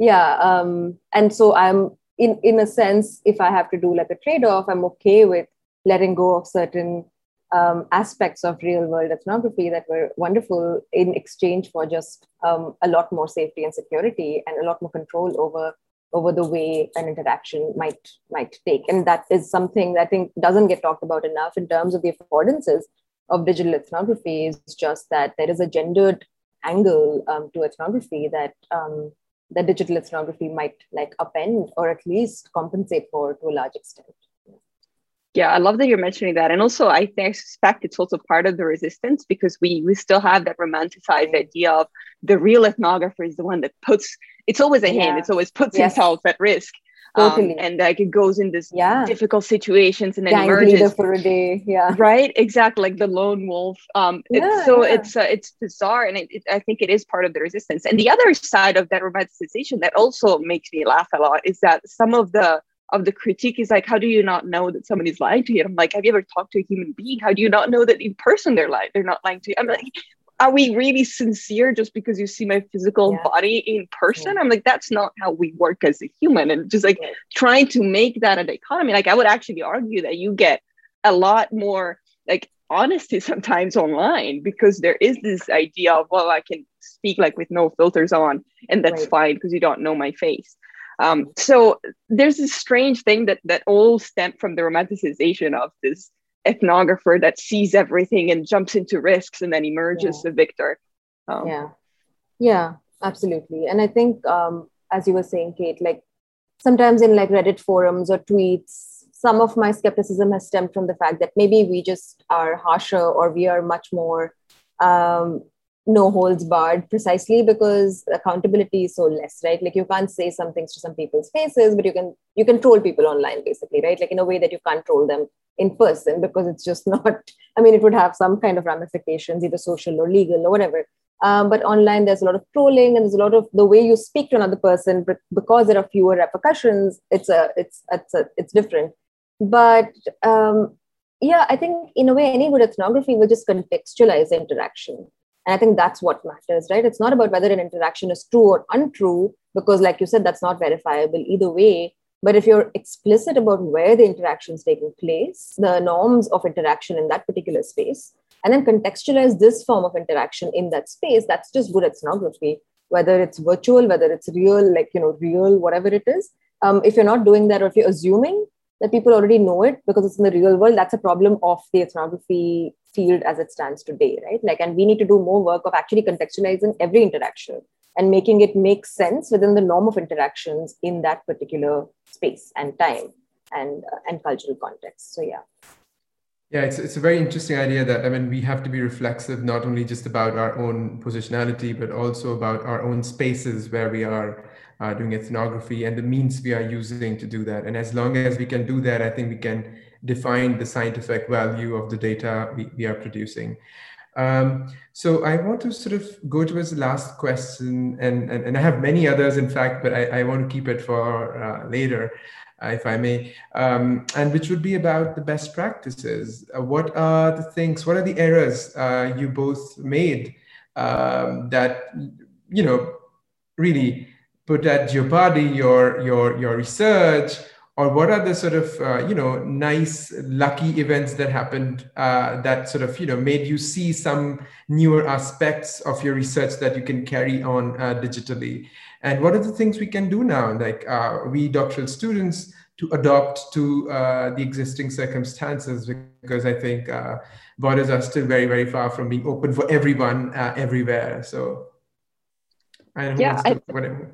yeah um and so i'm in in a sense if i have to do like a trade off i'm okay with letting go of certain um, aspects of real world ethnography that were wonderful in exchange for just um, a lot more safety and security and a lot more control over over the way an interaction might might take. And that is something that i think doesn't get talked about enough in terms of the affordances of digital ethnography is just that there is a gendered angle um, to ethnography that um, that digital ethnography might like upend or at least compensate for to a large extent yeah, I love that you're mentioning that. And also, I think I suspect it's also part of the resistance because we we still have that romanticized idea of the real ethnographer is the one that puts it's always a him, it's always puts yes. himself at risk. Totally. Um, and like it goes in this yeah. difficult situations and then Gang emerges for a day. Yeah. Right. Exactly. Like the lone wolf. Um, yeah, it's, so yeah. it's uh, it's bizarre, and it, it, I think it is part of the resistance. And the other side of that romanticization that also makes me laugh a lot is that some of the of the critique is like, how do you not know that somebody's lying to you? I'm like, have you ever talked to a human being? How do you not know that in person they're lying? They're not lying to you. I'm like, are we really sincere just because you see my physical yeah. body in person? Yeah. I'm like, that's not how we work as a human. And just like yeah. trying to make that a dichotomy. Like I would actually argue that you get a lot more like honesty [LAUGHS] sometimes online because there is this idea of well, I can speak like with no filters on and that's right. fine because you don't know my face um, so there's this strange thing that that all stemmed from the romanticization of this ethnographer that sees everything and jumps into risks and then emerges yeah. the victor. Um, yeah. Yeah absolutely. And i think um, as you were saying kate like sometimes in like reddit forums or tweets some of my skepticism has stemmed from the fact that maybe we just are harsher or we are much more um, no holds barred precisely because accountability is so less right? Like you can't say some things to some people's faces but you can you can troll people online basically right? Like in a way that you can't troll them in person because it's just [LAUGHS] not i mean it would have some kind of ramifications either social or legal or whatever. Um, but online there's a lot of trolling and there's a lot of the way you speak to another person but because there are fewer repercussions it's a it's it's a, it's different. But um, yeah i think in a way any good ethnography will just contextualize interaction and I think that's what matters, right? It's not about whether an interaction is true or untrue, because, like you said, that's not verifiable either way. But if you're explicit about where the interaction is taking place, the norms of interaction in that particular space, and then contextualize this form of interaction in that space, that's just good ethnography, whether it's virtual, whether it's real, like, you know, real, whatever it is. Um, if you're not doing that, or if you're assuming that people already know it because it's in the real world, that's a problem of the ethnography field as it stands today, right? Like, and we need to do more work of actually contextualizing every interaction and making it make sense within the norm of interactions in that particular space and time and uh, and cultural context. So yeah. Yeah, it's, it's a very interesting idea that I mean we have to be reflexive not only just about our own positionality but also about our own spaces where we are uh, doing ethnography and the means we are using to do that. And as long as we can do that, I think we can define the scientific value of the data we, we are producing. Um, so I want to sort of go towards the last question, and, and, and I have many others, in fact, but I, I want to keep it for uh, later, uh, if I may, um, and which would be about the best practices. Uh, what are the things, what are the errors uh, you both made um, that, you know, really put at jeopardy your, your, your research or what are the sort of uh, you know nice lucky events that happened uh, that sort of you know made you see some newer aspects of your research that you can carry on uh, digitally? And what are the things we can do now? Like uh, we doctoral students to adopt to uh, the existing circumstances because i think uh, borders are still very very far from being open for everyone everywhere. So I yeah I,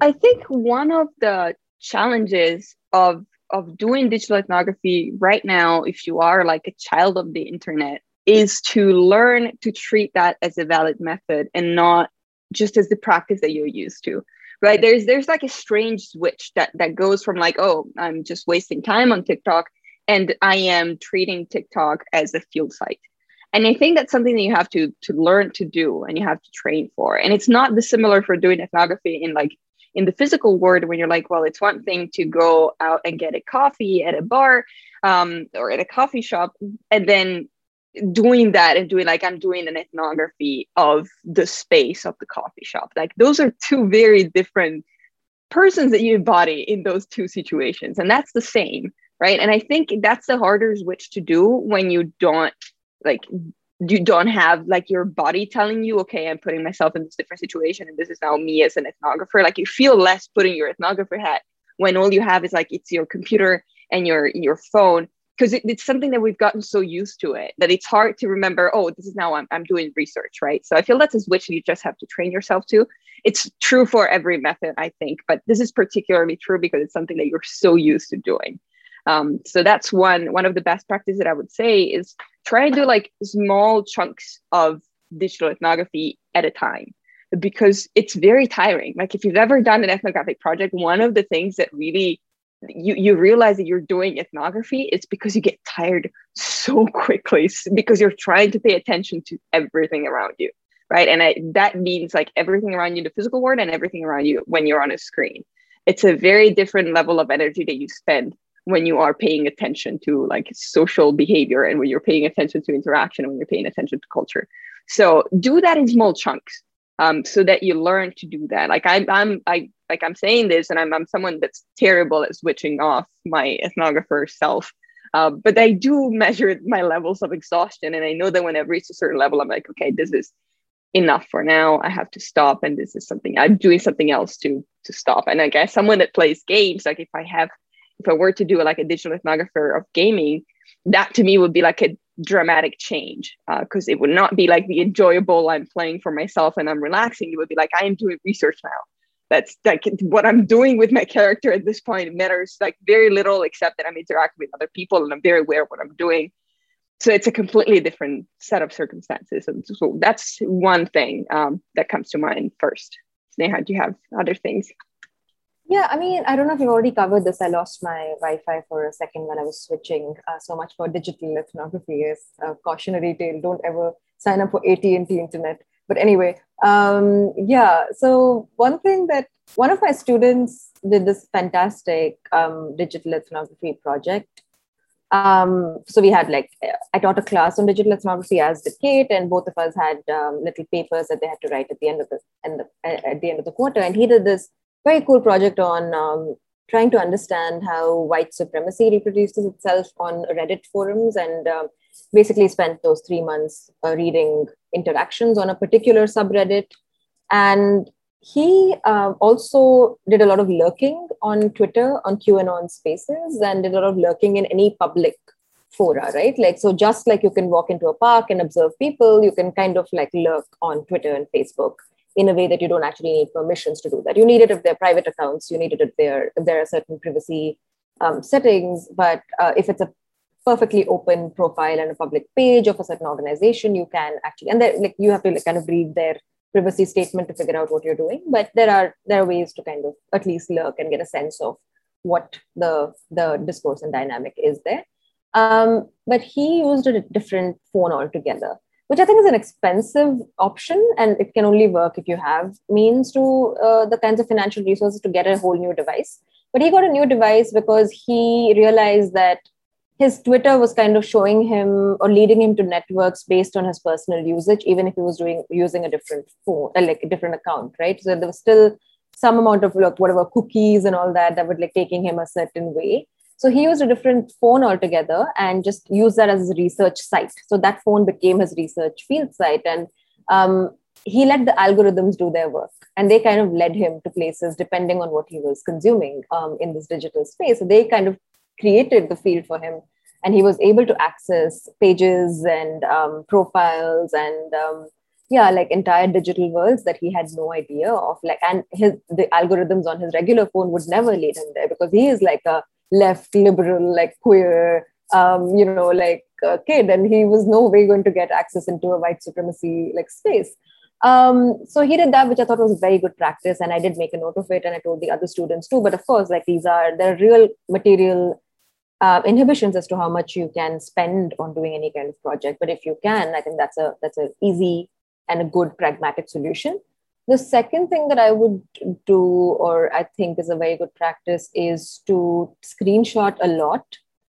I think one of the challenges of of doing digital ethnography right now, if you are like a child of the internet, is to learn to treat that as a valid method and not just as the practice that you're used to. Right. There's there's like a strange switch that that goes from like, oh, I'm just wasting time on TikTok and I am treating TikTok as a field site. And I think that's something that you have to to learn to do and you have to train for. And it's not dissimilar for doing ethnography in like in the physical world when you're like well it's one thing to go out and get a coffee at a bar um, or at a coffee shop and then doing that and doing like i'm doing an ethnography of the space of the coffee shop. Like those are two very different persons that you embody in those two situations. And that's the same right? And i think that's the harder switch to do when you don't like you don't have like your body telling you, okay, I'm putting myself in this different situation and this is now me as an ethnographer. Like you feel less putting your ethnographer hat when all you have is like it's your computer and your your phone because it, it's something that we've gotten so used to it that it's hard to remember oh this is now I'm, I'm doing research right? So i feel that's a switch you just have to train yourself to. It's true for every method i think but this is particularly true because it's something that you're so used to doing. Um, so that's one one of the best practices that I would say is try and do like small chunks of digital ethnography at a time because it's very tiring. Like if you've ever done an ethnographic project, one of the things that really you, you realize that you're doing ethnography is because you get tired so quickly because you're trying to pay attention to everything around you right and I, that means like everything around you in the physical world and everything around you when you're on a screen it's a very different level of energy that you spend when you are paying attention to like social behavior and when you're paying attention to interaction and when you're paying attention to culture so do that in small chunks um, so that you learn to do that like i'm i'm i like i'm saying this and i'm, I'm someone that's terrible at switching off my ethnographer self uh, but i do measure my levels of exhaustion and i know that when i've reached a certain level i'm like okay this is enough for now. I have to stop, and this is something I'm doing something else to to stop. And I guess someone that plays games, like if I have, if I were to do like a digital ethnographer of gaming, that to me would be like a dramatic change because uh, it would not be like the enjoyable I'm playing for myself and I'm relaxing. It would be like I am doing research now. That's like what I'm doing with my character at this point matters like very little, except that I'm interacting with other people and I'm very aware of what I'm doing. So it's a completely different set of circumstances. And so that's one thing um, that comes to mind first. Sneha, do you have other things? Yeah, I mean, I don't know if you've already covered this. I lost my Wi-Fi for a second when I was switching. Uh, so much for digital ethnography is a cautionary tale. Don't ever sign up for AT&T internet. But anyway, um, yeah. So one thing that one of my students did this fantastic um, digital ethnography project. Um, so we had like I taught a class on digital ethnography as did Kate, and both of us had um, little papers that they had to write at the end of the, end of, at the end of the quarter. And he did this very cool project on um, trying to understand how white supremacy reproduces itself on Reddit forums and uh, basically spent those three months uh, reading interactions on a particular subreddit. And he uh, also did a lot of lurking on Twitter, on QAnon spaces, and did a lot of lurking in any public fora, right? Like, so just like you can walk into a park and observe people, you can kind of like lurk on Twitter and Facebook in a way that you don't actually need permissions to do that. You need it if they're private accounts, you need it if, they're, if there are certain privacy um, settings, but uh, if it's a perfectly open profile and a public page of a certain organization, you can actually, and like you have to like, kind of read their privacy statement to figure out what you're doing. But there are there are ways to kind of at least lurk and get a sense of what the the discourse and dynamic is there. Um, but he used a different phone altogether which I think is an expensive option, and it can only work if you have means to uh, the kinds of financial resources to get a whole new device. But he got a new device because he realized that his Twitter was kind of showing him or leading him to networks based on his personal usage, even if he was doing using a different phone, uh, like a different account, right? So there was still some amount of like whatever cookies and all that that would like taking him a certain way. So he used a different phone altogether and just used that as his research site. So that phone became his research field site. And um, he let the algorithms do their work and they kind of led him to places depending on what he was consuming um, in this digital space. So they kind of created the field for him and he was able to access pages and um, profiles and um, yeah like entire digital worlds that he had no idea of like and his the algorithms on his regular phone would never lead him there because he is like a left liberal like queer um, you know like a kid and he was no way going to get access into a white supremacy like space. Um, so he did that which i thought was very good practice and i did make a note of it and i told the other students too. But of course like these are there are real material uh, inhibitions as to how much you can spend on doing any kind of project. But if you can i think that's a that's an easy and a good pragmatic solution the second thing that I would do, or I think is a very good practice, is to screenshot a lot.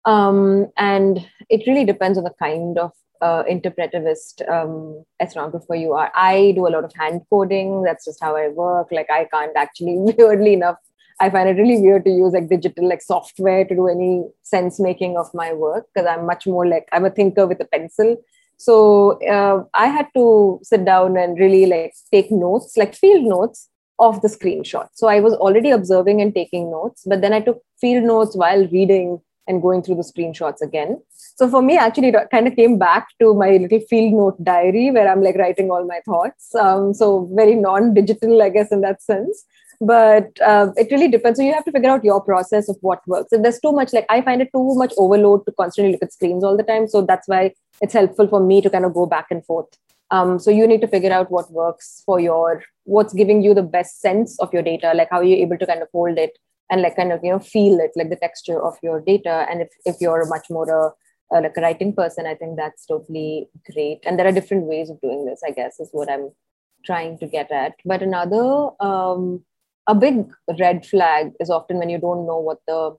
Um, and it really depends on the kind of uh, interpretivist um, ethnographer you are. I do a lot of hand coding. That's just how I work. Like I can't actually, [LAUGHS] weirdly enough, I find it really weird to use like digital like software to do any sense making of my work because I'm much more like I'm a thinker with a pencil so uh, I had to sit down and really like take notes, like field notes of the screenshot. So I was already observing and taking notes, but then I took field notes while reading and going through the screenshots again. So for me, actually, it kind of came back to my little field note diary where I'm like writing all my thoughts. Um, so very non-digital, I guess, in that sense but uh, it really depends. So you have to figure out your process of what works. If there's too much, like I find it too much overload to constantly look at screens all the time. So that's why it's helpful for me to kind of go back and forth. Um, so you need to figure out what works for your, what's giving you the best sense of your data, like how you're able to kind of hold it and like kind of you know feel it, like the texture of your data. And if if you're much more a uh, like a writing person, I think that's totally great. And there are different ways of doing this. I guess is what I'm trying to get at. But another um, a big red flag is often when you don't know what the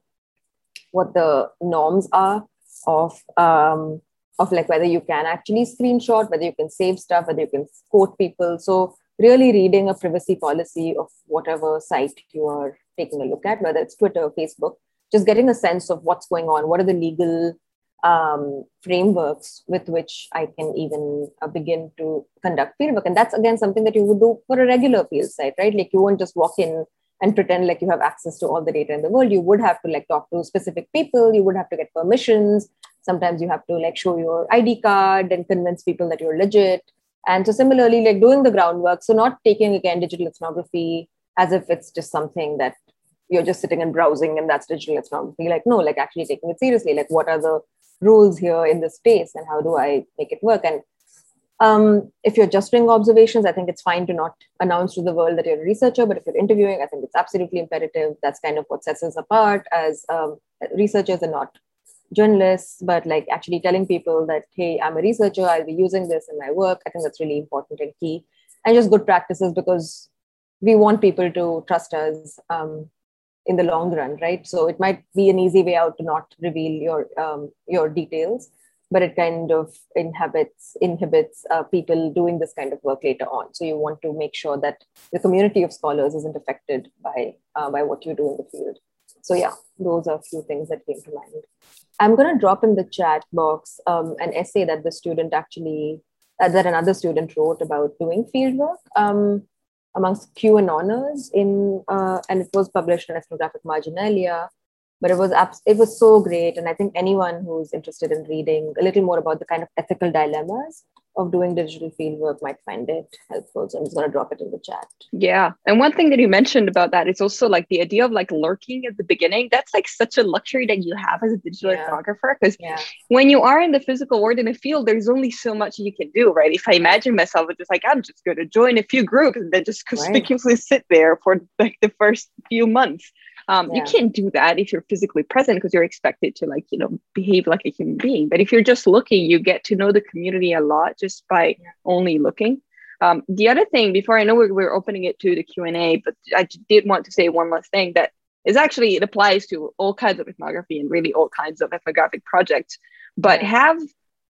what the norms are of um, of like whether you can actually screenshot, whether you can save stuff, whether you can quote people. So really reading a privacy policy of whatever site you are taking a look at, whether it's Twitter or Facebook, just getting a sense of what's going on, what are the legal um, frameworks with which I can even uh, begin to conduct fieldwork. And that's again something that you would do for a regular field site, right? Like you won't just walk in and pretend like you have access to all the data in the world. You would have to like talk to specific people. You would have to get permissions. Sometimes you have to like show your ID card and convince people that you're legit. And so similarly, like doing the groundwork. So not taking again digital ethnography as if it's just something that you're just sitting and browsing and that's digital ethnography. Like no, like actually taking it seriously. Like what are the rules here in this space and how do I make it work? And um, if you're just doing observations, I think it's fine to not announce to the world that you're a researcher. But if you're interviewing, I think it's absolutely imperative. That's kind of what sets us apart as um, researchers and not journalists. But like actually telling people that, hey, I'm a researcher, I'll be using this in my work. I think that's really important and key. And just good practices because we want people to trust us um, in the long run, right? So it might be an easy way out to not reveal your um, your details, but it kind of inhibits inhibits uh, people doing this kind of work later on. So you want to make sure that the community of scholars isn't affected by uh, by what you do in the field. So yeah, those are a few things that came to mind. I'm to drop in the chat box um, an essay that the student actually uh, that another student wrote about doing fieldwork. Um, amongst QAnoners in, uh, and it was published in Ethnographic Marginalia. But it was abs- it was so great, and I think anyone who's interested in reading a little more about the kind of ethical dilemmas of doing digital field work might find it helpful. So I'm just going to drop it in the chat. Yeah. And one thing that you mentioned about that is also like the idea of like lurking at the beginning. That's like such a luxury that you have as a digital yeah. ethnographer. Because yeah. when you are in the physical world in a field, there's only so much you can do, right? If I imagine myself it's just like, I'm just going to join a few groups and then just conspicuously [LAUGHS] right. sit there for like the first few months. Um, yeah. You can't do that if you're physically present because you're expected to like you know behave like a human being. But if you're just looking, you get to know the community a lot just by yeah. only looking. Um, the other thing, before I know we're, we're opening it to the Q and A, but I did want to say one last thing that is actually it applies to all kinds of ethnography and really all kinds of ethnographic projects. But yeah. have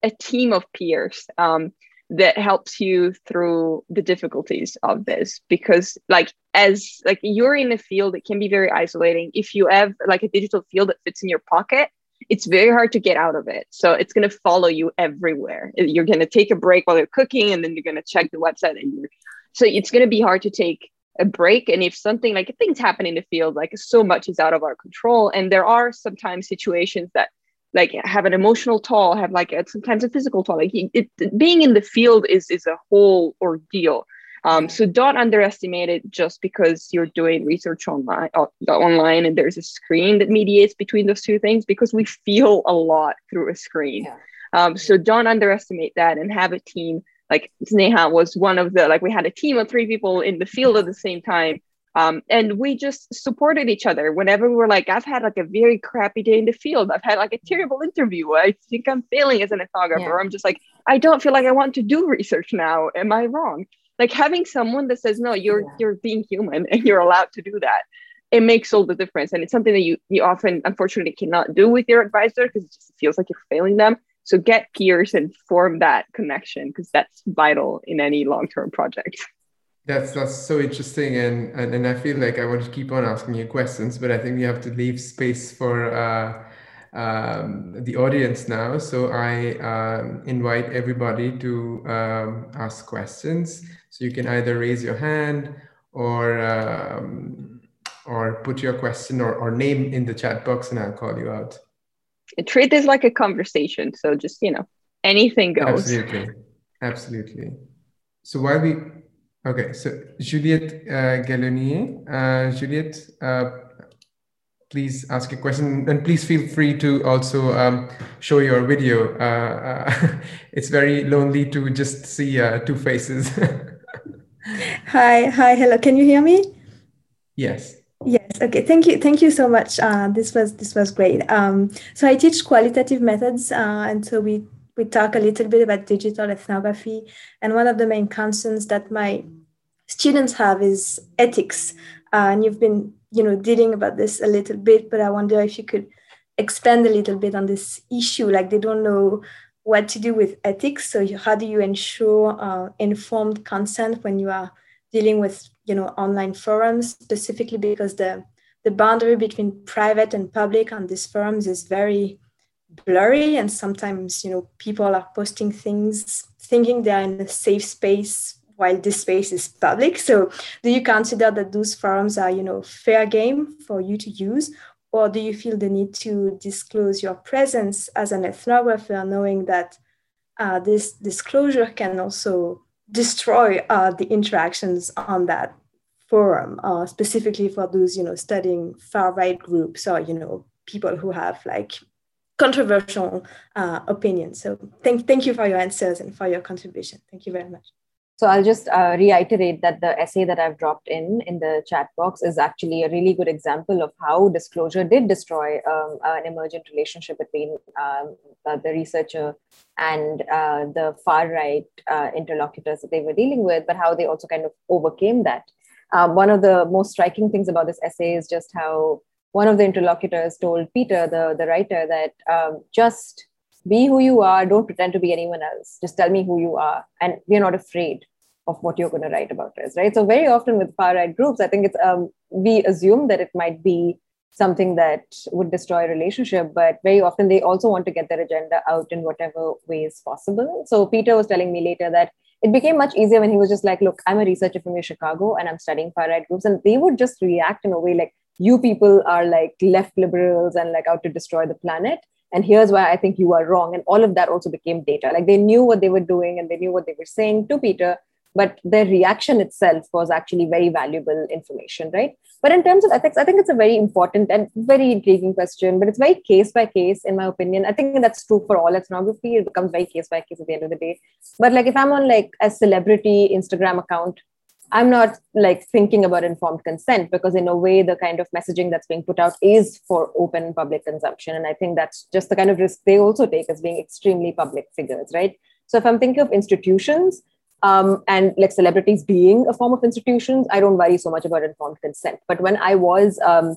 a team of peers. Um, that helps you through the difficulties of this because like as like you're in a field it can be very isolating. If you have like a digital field that fits in your pocket it's very hard to get out of it. So it's going to follow you everywhere. You're going to take a break while you're cooking and then you're going to check the website and you're so it's going to be hard to take a break. And if something like things happen in the field like so much is out of our control. And there are sometimes situations that like have an emotional toll, have like a, sometimes a physical toll. Like it, being in the field is is a whole ordeal. Um, so don't underestimate it just because you're doing research online uh, online and there's a screen that mediates between those two things because we feel a lot through a screen. Yeah. Um, so don't underestimate that and have a team like Sneha was one of the like we had a team of three people in the field at the same time um, and we just supported each other whenever we were like, I've had like a very crappy day in the field. I've had like a terrible interview. I think I'm failing as an ethnographer. Yeah. I'm just like, I don't feel like I want to do research now. Am I wrong? Like having someone that says, no, you're yeah. you're being human and you're allowed to do that. It makes all the difference. And it's something that you you often unfortunately cannot do with your advisor because it just feels like you're failing them. So get peers and form that connection because that's vital in any long-term project. That's that's so interesting, and, and and I feel like I want to keep on asking you questions, but I think we have to leave space for uh, um, the audience now. So I um, invite everybody to um, ask questions. So you can either raise your hand or um, or put your question or, or name in the chat box, and I'll call you out. Treat this like a conversation. So just you know, anything goes. Absolutely, absolutely. So while we Okay, so Juliette uh, Galonnier. Uh, Juliette, uh, please ask a question and please feel free to also um, show your video. Uh, uh [LAUGHS] it's very lonely to just see uh, two faces. [LAUGHS] hi, hi, hello. Can you hear me? Yes. Yes. Okay. Thank you. Thank you so much. Uh, this was this was great. Um, so I teach qualitative methods, and so we we talk a little bit about digital ethnography. And one of the main concerns that my students have is ethics. Uh, and you've been, you know, dealing about this a little bit, but I wonder if you could expand a little bit on this issue. Like they don't know what to do with ethics. So you, how do you ensure uh, informed consent when you are dealing with, you know, online forums, specifically because the the boundary between private and public on these forums is very blurry and sometimes you know people are posting things thinking they're in a safe space while this space is public. So do you consider that those forums are you know fair game for you to use? Or do you feel the need to disclose your presence as an ethnographer knowing that uh, this disclosure can also destroy uh, the interactions on that forum uh, specifically for those you know studying far right groups or you know people who have like controversial uh, opinions. So thank, thank you for your answers and for your contribution. Thank you very much. So I'll just uh, reiterate that the essay that I've dropped in in the chat box is actually a really good example of how disclosure did destroy um, an emergent relationship between um, uh, the researcher and uh, the far right uh, interlocutors that they were dealing with, but how they also kind of overcame that. Um, one of the most striking things about this essay is just how one of the interlocutors told Peter, the, the writer, that um, just be who you are, don't pretend to be anyone else. Just tell me who you are. And we're not afraid of what you're going to write about us, right? So very often with far right groups, I think it's um, we assume that it might be something that would destroy a relationship, but very often they also want to get their agenda out in whatever ways possible. So Peter was telling me later that it became much easier when he was just like, look, I'm a researcher from Chicago and I'm studying far right groups. And they would just react in a way like, you people are like left liberals and like out to destroy the planet. And here's why i think you are wrong. And all of that also became data. Like they knew what they were doing and they knew what they were saying to peter but their reaction itself was actually very valuable information right? But in terms of ethics i think it's a very important and very intriguing question but it's very case by case in my opinion. I think that's true for all ethnography. It becomes very case by case at the end of the day. But like if i'm on like a celebrity instagram account I'm not like thinking about informed consent because, in a way, the kind of messaging that's being put out is for open public consumption. And I think that's just the kind of risk they also take as being extremely public figures, right? So, if I'm thinking of institutions um, and like celebrities being a form of institutions, I don't worry so much about informed consent. But when I was um,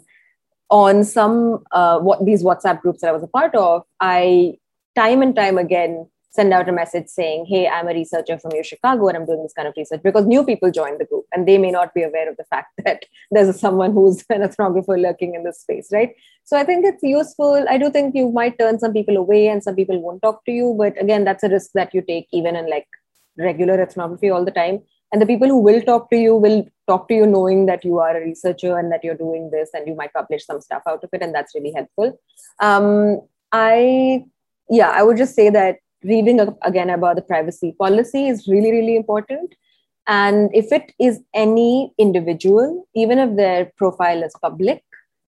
on some uh, what these WhatsApp groups that I was a part of, I time and time again send out a message saying, Hey, I'm a researcher from U Chicago and I'm doing this kind of research because new people join the group and they may not be aware of the fact [LAUGHS] that there's someone who's [LAUGHS] an ethnographer lurking in this space, right? So I think it's useful. I do think you might turn some people away and some people won't talk to you. But again, that's a risk that you take even in like regular ethnography all the time. And the people who will talk to you will talk to you knowing that you are a researcher and that you're doing this and you might publish some stuff out of it. And that's really helpful. Um, I, yeah, I would just say that reading again about the privacy policy is really, really important. And if it is any individual, even if their profile is public,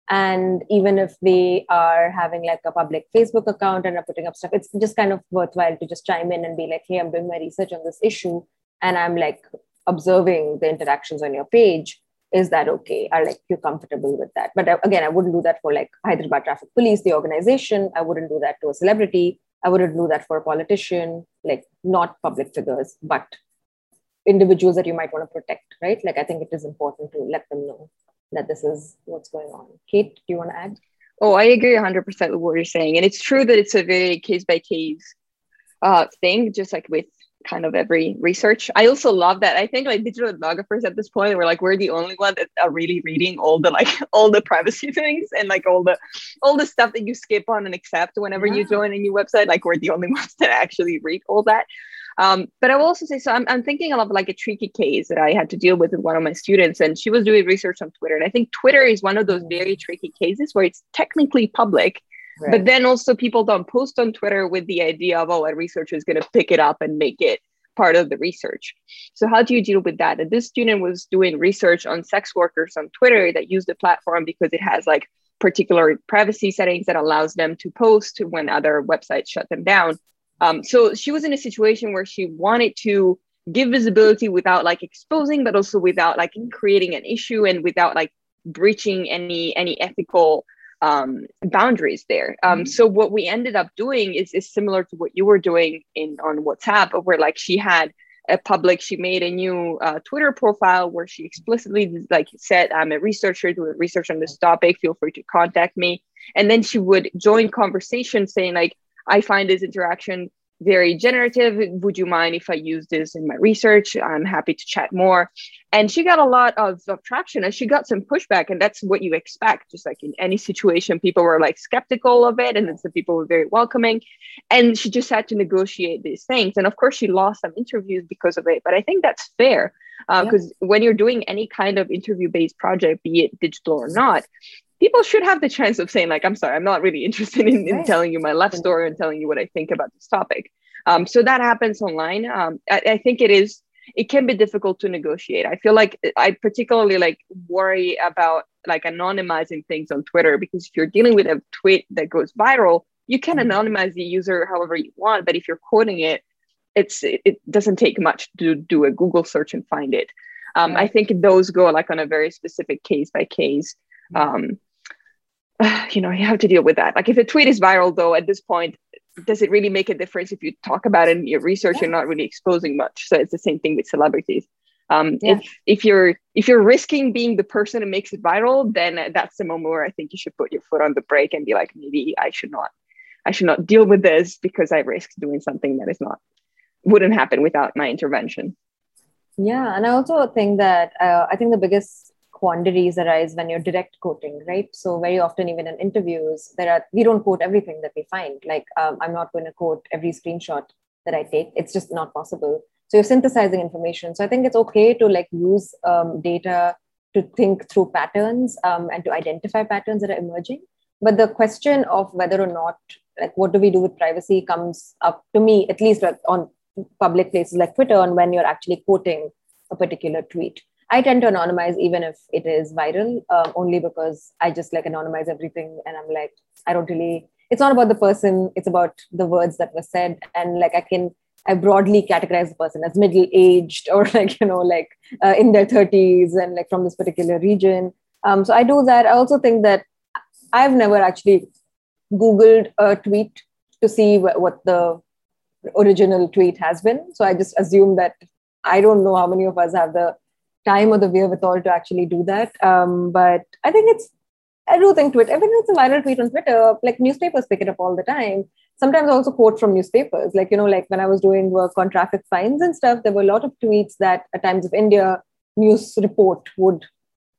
and even if they are having like a public Facebook account and are putting up stuff, it's just kind of worthwhile to just chime in and be like, hey, I'm doing my research on this issue and I'm like observing the interactions on your page. Is that okay? Are like you comfortable with that? But uh, again, I wouldn't do that for like Hyderabad Traffic Police, the organization. I wouldn't do that to a celebrity. I wouldn't do that for a politician, like not public figures, but individuals that you might want to protect, right? Like I think it is important to let them know that this is what's going on. Kate, do you want to add? Oh, I agree 100% with what you're saying. And it's true that it's a very case by case thing, just like with kind of every research. I also love that. I think like digital ethnographers at this point, we're like we're the only one that are really reading all the like [LAUGHS] all the privacy [LAUGHS] things and like all the all the stuff that you skip on and accept whenever yeah. you join a new website. Like we're the only [LAUGHS] ones that actually read all that. Um, but I will also say, so I'm, I'm thinking of like a tricky case that I had to deal with with one of my students, and she was doing research on Twitter. And I think Twitter is one of those very tricky cases where it's technically public, But then also people don't post on Twitter with the idea of, oh, a researcher is going to pick it up and make it part of the research. So how do you deal with that? And this student was doing research on sex workers on Twitter that use the platform because it has like particular privacy settings that allows them to post when other websites shut them down. Um, so she was in a situation where she wanted to give visibility without like exposing, but also without like creating an issue and without like breaching any any ethical um, boundaries there. Um, mm-hmm. So what we ended up doing is, is similar to what you were doing in on WhatsApp, where like she had a public, she made a new uh, Twitter profile where she explicitly like said, "I'm a researcher doing research on this topic. Feel free to contact me." And then she would join conversation saying like, "I find this interaction." Very generative. Would you mind if I use this in my research? I'm happy to chat more. And she got a lot of, of traction and she got some pushback. And that's what you expect. Just like in any situation, people were like skeptical of it. And then some people were very welcoming. And she just had to negotiate these things. And of course, she lost some interviews because of it. But I think that's fair because uh, yeah. when you're doing any kind of interview based project, be it digital or not, people should have the chance of saying like i'm sorry i'm not really [LAUGHS] interested in, in telling you my life story and telling you what i think about this topic. Um, so that happens online. Um, I, I, think it is it can be difficult to negotiate. I feel like i particularly like worry about like anonymizing things on twitter because if you're dealing with a tweet that goes viral you can mm-hmm. anonymize the user however you want but if you're quoting it it's it doesn't take much to do a google search and find it. Um, i think those go like on a very specific case by case. Um, [SIGHS] you know, you have to deal with that. Like if a tweet is viral, though, at this point, does it really make a difference if you talk about it in your research? Yeah. You're not really exposing much. So it's the same thing with celebrities. Um, yeah. If if you're if you're risking being the person who makes it viral, then that's the moment where I think you should put your foot on the brake and be like, maybe I should not, I should not deal with this because I risk doing something that is not wouldn't happen without my intervention. Yeah, and I also think that uh, I think the biggest quandaries arise when you're direct quoting, right? So very often, even in interviews, there are we don't quote everything that we find. Like um, I'm not going to quote every screenshot that I take. It's just not possible. So you're synthesizing information. So I think it's okay to like use um, data to think through patterns um, and to identify patterns that are emerging. But the question of whether or not, like, what do we do with privacy comes up to me, at least on public places like Twitter, and when you're actually quoting a particular tweet. I tend to anonymize even if it is viral, um, only because I just like anonymize everything, and I'm like, I don't really. It's not about the person; it's about the words that were said, and like I can, I broadly categorize the person as middle aged or [LAUGHS] like you know like uh, in their thirties and like from this particular region. Um, so I do that. I also think that I've never actually Googled a tweet to see wh- what the original tweet has been. So I just assume that I don't know how many of us have the time or the wherewithal to actually do that. Um, but I think it's, I do think Twitter, even if it's a viral tweet on Twitter, like newspapers pick it up all the time. Sometimes I also quote from newspapers. Like, you know, like when I was doing work on traffic fines and stuff, there were a lot of tweets that at Times of India news report would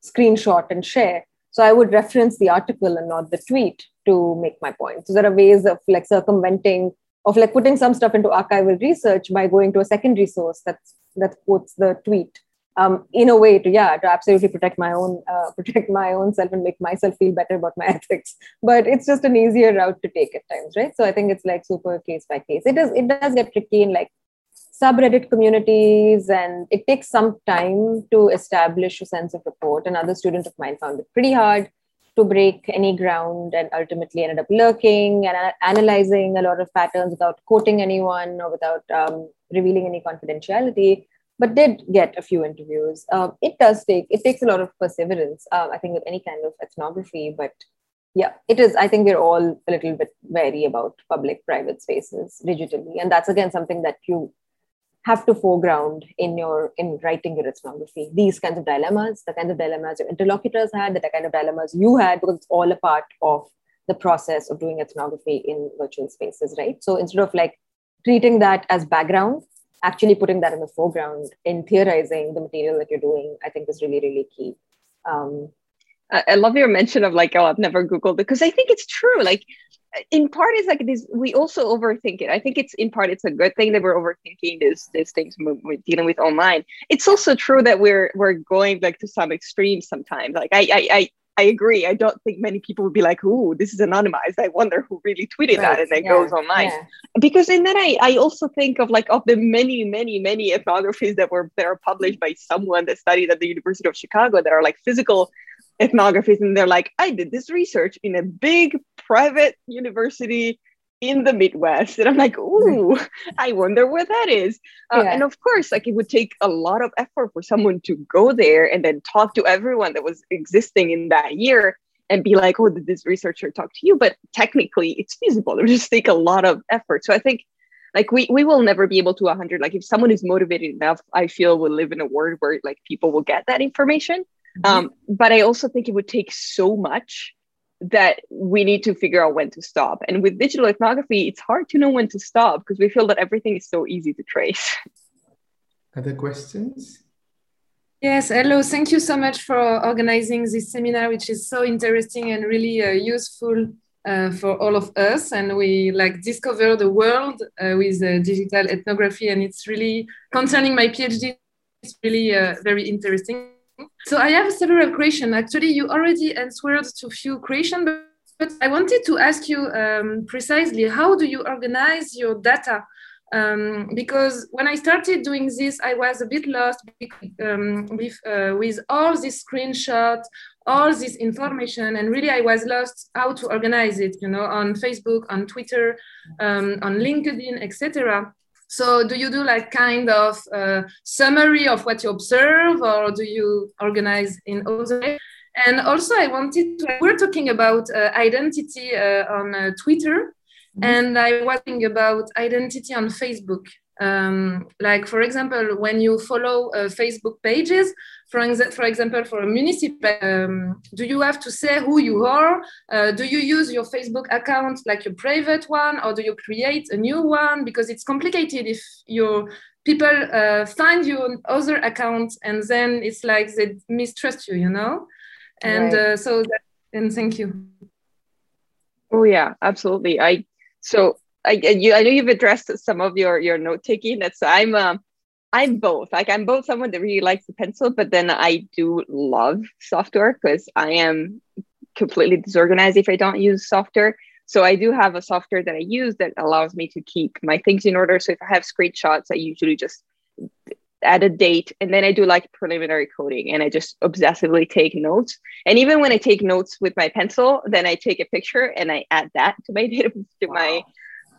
screenshot and share. So I would reference the article and not the tweet to make my point. So there are ways of like circumventing, of like putting some stuff into archival research by going to a secondary source that's that quotes the tweet um, in a way to yeah to absolutely protect my own uh, [LAUGHS] protect my own self and make myself feel better about my [LAUGHS] ethics. But it's just an easier route to take at times right? So i think it's like super case by case. It does it does get tricky in like subreddit communities and it takes some time to establish a sense of rapport. Another student of mine found it pretty hard to break any ground and ultimately ended up lurking and analyzing a lot of patterns without quoting anyone or without um, revealing any confidentiality but did get a few interviews. Um, it does take it takes a lot of perseverance. Um, I think with any kind of ethnography, but yeah, it is. I think we're all a little bit wary about public-private spaces digitally, and that's again something that you have to foreground in your in writing your ethnography. These kinds of dilemmas, the kinds of dilemmas your interlocutors had, the kind of dilemmas you had, because it's all a part of the process of doing ethnography in virtual spaces, right? So instead of like treating that as background actually putting that in the foreground in theorizing the material that you're doing, I think is really, really key. Um, I love your mention of like, oh, I've never Googled because I think it's true. Like, in part, it's like this. We also overthink it. I think it's in part, it's a good thing that we're overthinking these these things we're dealing with online. It's also true that we're we're going like to some extremes sometimes. Like, I I, I I agree. I don't think many people would be like, "Ooh, this is anonymized." I wonder who really tweeted right. that, and then yeah. goes online. Yeah. Because and then I, I also think of like of the many, many, many ethnographies that were that are published by someone that studied at the University of Chicago that are like physical ethnographies, and they're like, "I did this research in a big private university in the Midwest. And I'm like, ooh, I wonder where that is. Uh, yeah. And of course, like it would take a lot of effort for someone to go there and then talk to everyone that was existing in that year and be like, oh, did this researcher talk to you? But technically, it's feasible. It would just take a lot of effort. So I think like we, we will never be able to 100 like if someone is motivated enough i feel we'll live in a world where like people will get that information mm-hmm. um, but i also think it would take so much that we need to figure out when to stop. And with digital ethnography, it's hard to know when to stop because we feel that everything is so easy to trace. [LAUGHS] Other questions? Yes, hello. Thank you so much for organizing this seminar, which is so interesting and really uh, useful uh, for all of us. And we like discover the world uh, with uh, digital ethnography, and it's really concerning my PhD. It's really uh, very interesting. So I have several questions. Actually, you already answered to few questions, but I wanted to ask you um, precisely how do you organize your data um, because when I started doing this, I was a bit lost um, with, uh, with all this screenshot, all this information, and really I was lost how to organize it, you know, on Facebook, on Twitter, um, on LinkedIn, etc. So do you do like kind of uh, summary of what you observe, or do you organize in other way? And also, I wanted to, we're talking about uh, identity uh, on uh, Twitter. Mm-hmm. And I was thinking about identity on Facebook. Um, like, for example, when you follow uh, Facebook pages, for, for example, for a municipal, um, do you have to say who you are? Uh, do you use your Facebook account like your private one, or do you create a new one? Because it's complicated if your people uh, find you on other accounts and then it's like they mistrust you, you know? And right. Uh, so, that, and thank you. Oh yeah, absolutely. I so I, you, I know you've addressed some of your your note taking. That's I'm um I'm both. Like I'm both someone that really likes the pencil, but then I do love software because I am completely disorganized if I don't use software. So I do have a software that I use that allows me to keep my things in order. So if I have screenshots, I usually just add a date and then I do like preliminary coding and I just obsessively take notes. And even when I take notes with my pencil, then I take a picture and I add that to my [LAUGHS] to wow. my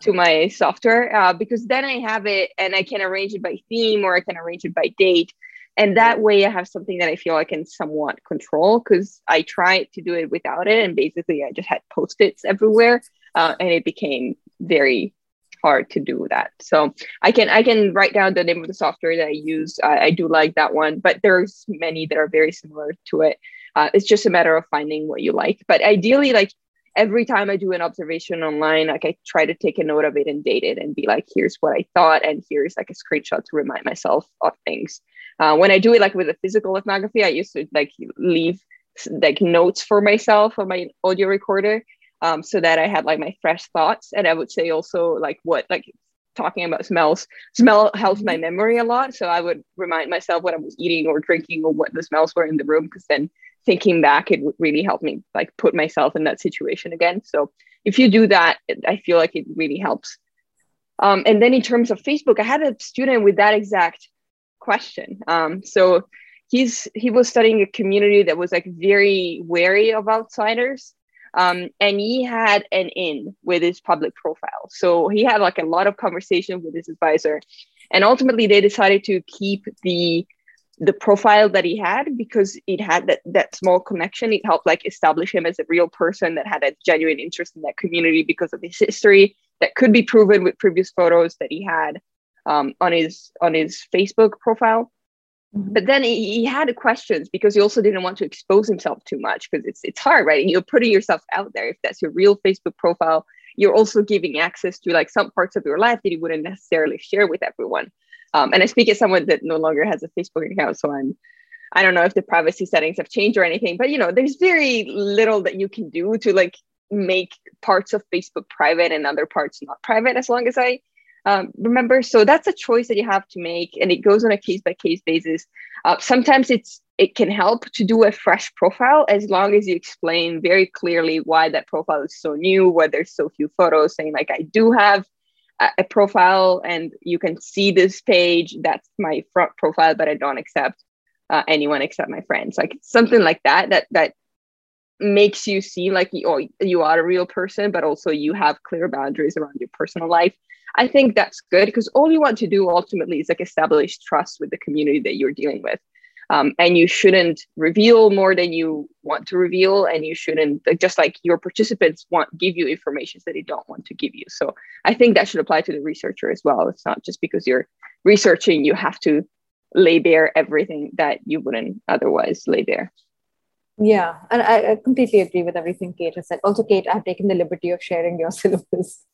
to my software uh, because then I have it and I can arrange it by theme or I can arrange it by date. And that way I have something that I feel I can somewhat control because I tried to do it without it. And basically I just had post-its everywhere uh, and it became very hard to do that. So I can I can write down the name of the software that I use. I, I do like that one, but there's many that are very similar to it. Uh, it's just a matter of finding what you like. But ideally, like every time I do an observation online, like I try to take a note of it and date it and be like, here's what I thought, and here's like a screenshot to remind myself of things. Uh, when I do it like with a physical ethnography, I used to like leave like notes for myself on my audio recorder um, so that I had like my fresh thoughts. And I would say also like what like talking about smells. Smell helps my mm-hmm. memory a lot. So I would remind myself what I was eating or drinking or what the smells were in the room because then thinking back it would really help me like put myself in that situation again. So if you do that, I feel like it really helps. Um, and then in terms of Facebook, I had a student with that exact question. Um, so he's he was studying a community that was like very wary of outsiders um, and he had an in with his public profile. So he had like a lot of conversation with his advisor. And ultimately they decided to keep the the profile that he had because it had that, that small connection. It helped like establish him as a real person that had a genuine interest in that community because of his history that could be proven with previous photos that he had um, on his on his Facebook profile. Mm-hmm. But then he, he had questions because he also didn't want to expose himself too much because it's it's hard, right? And you're putting yourself out there. If that's your real Facebook profile, you're also giving access to like some parts of your life that you wouldn't necessarily share with everyone. Um, and I speak as someone that no longer has a Facebook account, so I'm I don't know if the privacy settings have changed or anything, but you know, there's very little that you can do to like make parts of Facebook private and other parts not private as long as I um, remember, so that's a choice that you have to make, and it goes on a case by case basis. Uh, sometimes it's it can help to do a fresh profile as long as you explain very clearly why that profile is so new, why there's so few photos, saying like I do have a, profile and you can see this page. That's my front profile, but I don't accept uh, anyone except my friends. Like something like that. That that makes you seem like you, oh, you are a real person, but also you have clear boundaries around your personal life. I think that's good because all you want to do ultimately is like establish trust with the community that you're dealing with. Um, and you shouldn't reveal more than you want to reveal and you shouldn't just like your participants want give you information that they don't want to give you. So i think that should apply to the researcher as well. It's not just because you're researching you have to lay bare everything that you wouldn't otherwise lay bare. Yeah, and I, I, completely agree with everything Kate has said. Also, Kate, I've taken the liberty of sharing your [LAUGHS] syllabus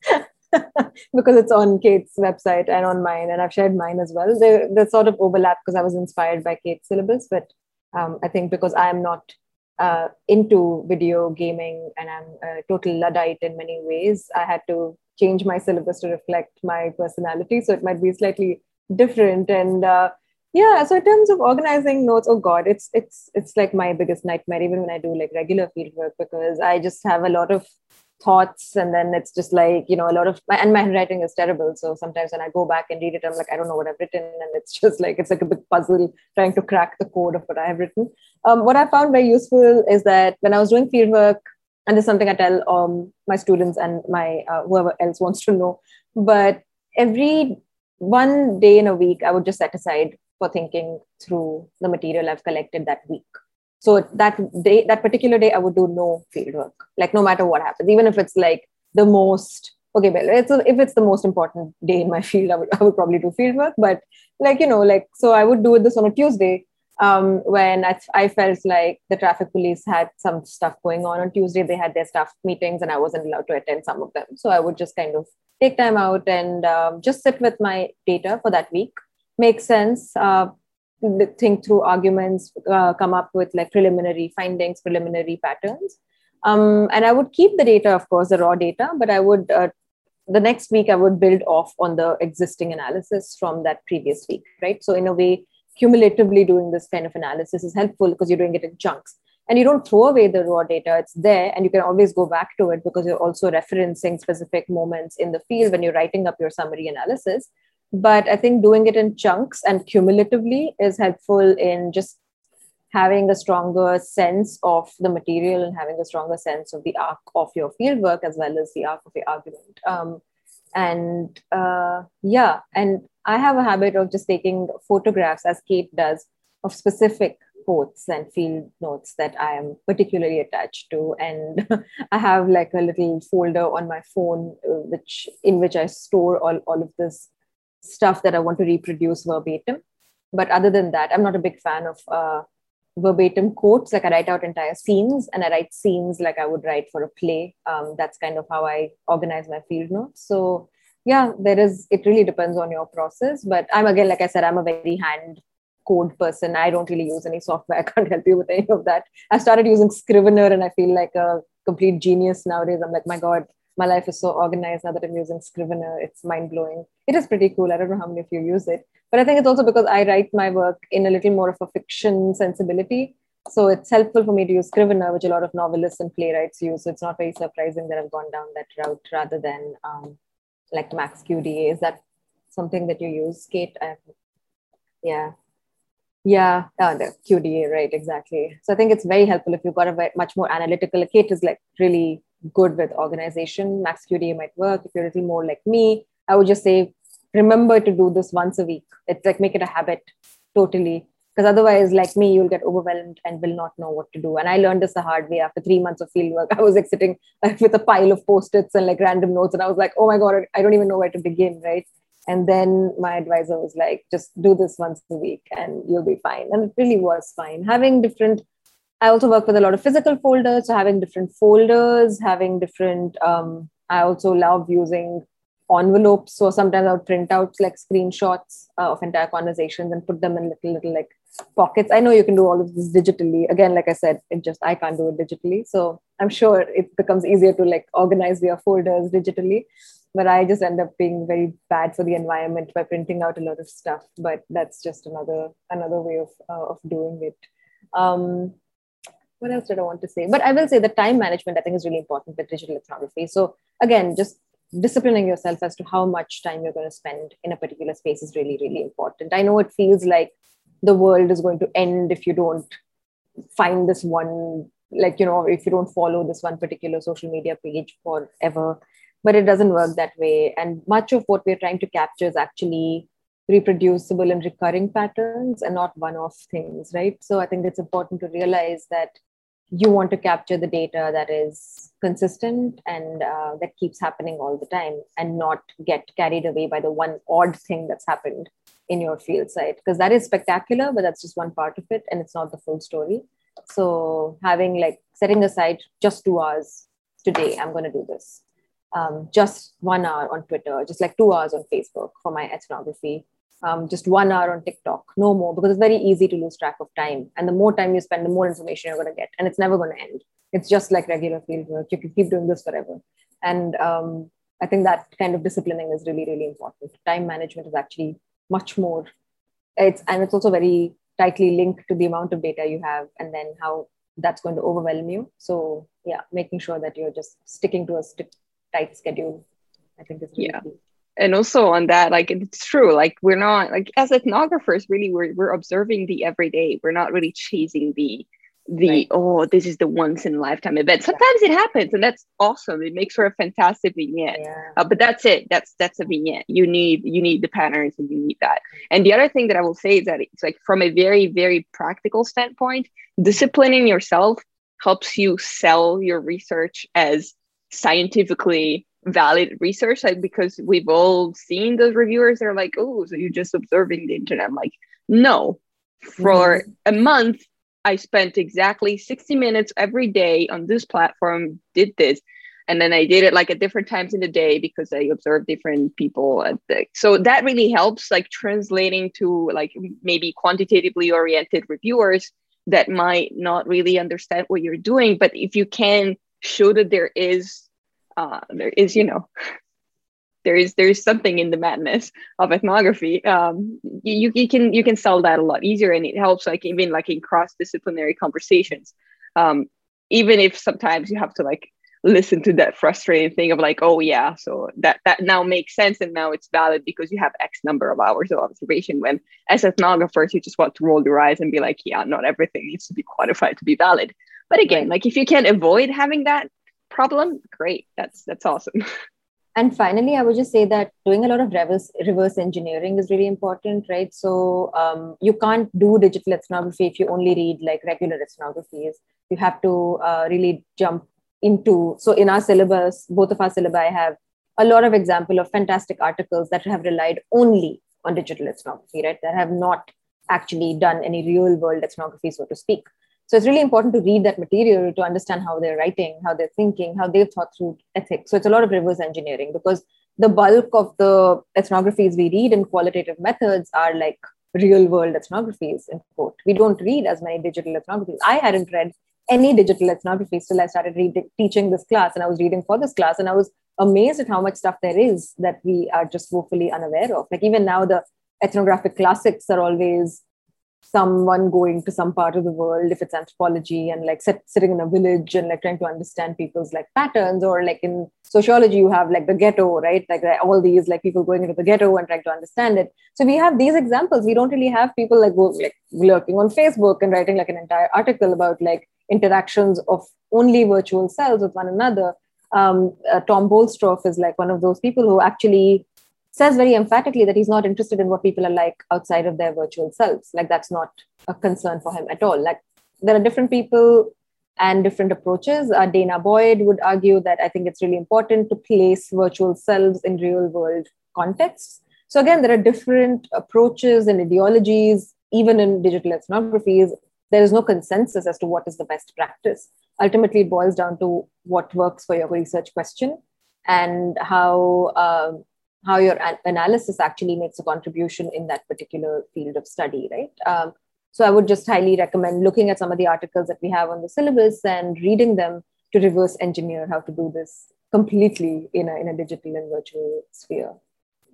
[LAUGHS] because it's on Kate's website and on mine, and I've shared mine as well. They, they sort of overlap because I was inspired by Kate's syllabus, but um, I think because I'm not uh, into video gaming and I'm a total Luddite in many ways, I had to change my syllabus to reflect my personality. So it might be slightly different. And uh, yeah, so in terms of organizing notes, oh God, it's it's it's like my biggest nightmare, even when I do like regular field work, because I just have a lot of thoughts and then it's just like you know a lot of my, and my handwriting is terrible so sometimes when i go back and read it i'm like i don't know what i've written and it's [LAUGHS] just like it's like a big puzzle trying to crack the code of what i have written um, what i found very useful is that when i was doing field work and this is something I tell um, my students and my uh, whoever else wants to know. But every one day in a week, I would just set aside for thinking through the material I've collected that week. So that day, that particular day, I would do no field work, like no matter what happens, even if it's like the most okay, well, it's a, if it's the most important day in my [LAUGHS] field, I would I would probably do field work. But like you know, like so, I would do it this on a Tuesday um, when I, I felt like the traffic police had some stuff going on on Tuesday. They had their staff meetings and I wasn't allowed to attend some of them. So I would just kind of take time out and um, just sit with my data for that week, make sense, uh, think through arguments, uh, come up with like preliminary findings, preliminary patterns. Um, and I would keep the data, of course, the raw data, but I would, uh, the next week, I would build off on the existing analysis from that previous week, right? So in a way, cumulatively doing this kind of analysis is helpful because you're doing it in chunks and you don't throw away the raw data it's there and you can always go back to it because you're also referencing specific moments in the field when you're writing up your summary analysis but i think doing it in chunks and cumulatively is helpful in just having a stronger sense of the material and having a stronger sense of the arc of your fieldwork as well as the arc of your argument. Um, and uh, yeah and i have a habit of just taking photographs as kate does of specific quotes and field notes that i am particularly attached to. And [LAUGHS] i have like a little folder on my phone uh, which in which i store all, all of this stuff that i want to reproduce verbatim. But other than that i'm not a big fan of uh, verbatim quotes. Like i write out entire scenes and i write scenes like i would write for a play. Um, that's kind of how i organize my field notes. So yeah there is it really depends on your process. But i'm again like i said i'm a very hand code person. I don't really use any software. [LAUGHS] I can't help you with any of that. I started using scrivener and i feel like a complete genius nowadays. I'm like my god my life is so organized now that i'm using scrivener it's mind-blowing it is pretty cool i don't know how many of you use it but I think it's also because I write my work in a little more of a fiction sensibility. So it's helpful for me to use Scrivener, which a lot of novelists and playwrights use. So it's not very surprising that I've gone down that route rather than um, like MAXQDA. Is that something that you use, Kate? I, yeah. Yeah, oh, the QDA, right, exactly. So I think it's very helpful if you've got a very, much more analytical. Kate is like really good with organization. MAXQDA might work. If you're a little more like me, I would just say remember to do this once a week. It's like make it a habit totally. Because otherwise, like me, you'll get overwhelmed and will not know what to do. And I learned this the hard way after three months of field work. [LAUGHS] I was like sitting with a pile of post-its and like random notes. And I was like, oh my God, I don't even know where to begin, right? And then my advisor was like, just do this once a week and you'll be fine. And it really was fine. Having different, I also work with a lot of physical folders. So having different folders, having different, um, I also love using envelopes. So sometimes I'll print out like screenshots uh, of entire conversations and put them in little little like pockets. I know you can do all of this digitally. Again, like I said, it just I can't do it digitally. So I'm sure it becomes easier to like organize your folders digitally. But I just end up being very bad for the environment by printing out a lot of stuff. But that's just another another way of uh, of doing it. Um, what else did I want to say? But I will say the time management I think is really important with digital ethnography. So again, just disciplining yourself as to how much time you're going to spend in a particular space is really really important i know it feels like the world is going to end if you don't find this one like you know if you don't follow this one particular social media page forever but it doesn't work that way and much of what we're trying to capture is actually reproducible and recurring patterns and not one off things right so i think it's important to realize that you want to capture the data that is consistent and uh, that keeps happening all the time and not get carried away by the one odd thing that's happened in your field site. Because that is spectacular but that's just one part of it and it's not the full story. So having like setting aside just two hours today, I'm going to do this. Um, just one hour on Twitter, just like two hours on Facebook for my ethnography, um, just one hour on TikTok, no more, because it's very easy to lose track of time. And the more time you spend, the more information you're going to get, and it's never going to end. It's just like regular field work. You can keep doing this forever. And um, I think that kind of disciplining is really, really important. Time management is actually much more. It's and it's also very tightly linked to the amount of data you have, and then how that's going to overwhelm you. So yeah, making sure that you're just sticking to a st- tight schedule, I think is really yeah. key and also on that like it's true like we're not like as ethnographers really we're, we're observing the everyday. We're not really chasing the the right. oh this is the once in a lifetime event sometimes yeah. it happens and that's awesome. It makes for a fantastic vignette. Yeah. uh, but that's it. That's that's a vignette. You need you need the patterns and you need that. And the other thing that i will say is that it's like from a very very practical standpoint disciplining yourself helps you sell your research as scientifically valid research like because we've all seen those reviewers they're like oh so you're just observing the internet i'm like no for mm-hmm. a month I spent exactly 60 minutes every day on this platform, did this. And then I did it like at different times in the day because I observed different people. At the, so that really helps, like translating to like maybe quantitatively oriented reviewers that might not really understand what you're doing. But if you can show that there is, uh, there is, you know, there is there is something in the madness of ethnography. Um, you, you can you can sell that a lot easier and it helps like even like in cross-disciplinary conversations. Um, even if sometimes you have to like listen to that frustrating thing of like oh yeah so that that now makes sense and now it's valid because you have x number of hours of observation when as ethnographers you just want to roll your eyes and be like yeah not everything needs to be quantified to be valid. But again like if you can avoid having that problem? Great. That's that's awesome. [LAUGHS] And finally i would just say that doing a lot of reverse reverse engineering is really important right? So um, you can't do digital ethnography if you only read like regular ethnographies. You have to uh, really jump into so in our syllabus both of our syllabi have a lot of example of fantastic articles that have relied only on digital ethnography right? That have not actually done any real world ethnography so to speak so it's really important to read that material to understand how they're writing, how they're thinking, how they've thought through ethics. So it's a lot of reverse engineering because the bulk of the ethnographies we read in qualitative methods are like real world ethnographies, in quote. We don't read as many digital ethnographies. I hadn't read any digital ethnography till I started reading, teaching this class and I was reading for this class and I was amazed at how much stuff there is that we are just woefully unaware of. Like even now the ethnographic classics are always someone going to some part of the world if it's anthropology and like sit, sitting in a village and like trying to understand people's like patterns or like in sociology you have like the ghetto right? Like all these like people going into the ghetto and trying to understand it. So we have these examples. We don't really have people like go like lurking on facebook and writing like an entire article about like interactions of only virtual selves with one another. Um, uh, tom boellstorff is like one of those people who actually says very emphatically that he's not interested in what people are like outside of their virtual selves. Like that's not a concern for him at all. Like there are different people and different approaches. Uh, danah boyd would argue that I think it's really important to place virtual selves in real world contexts. So again, there are different approaches and ideologies, even in digital ethnographies. There is no consensus as to what is the best practice. Ultimately, it boils down to what works for your research question and how um, how your an- analysis actually makes a contribution in that particular field of study, right? Um, so I would just highly recommend looking at some of the articles that we have on the syllabus and reading them to reverse engineer how to do this completely in a, in a digital and virtual sphere.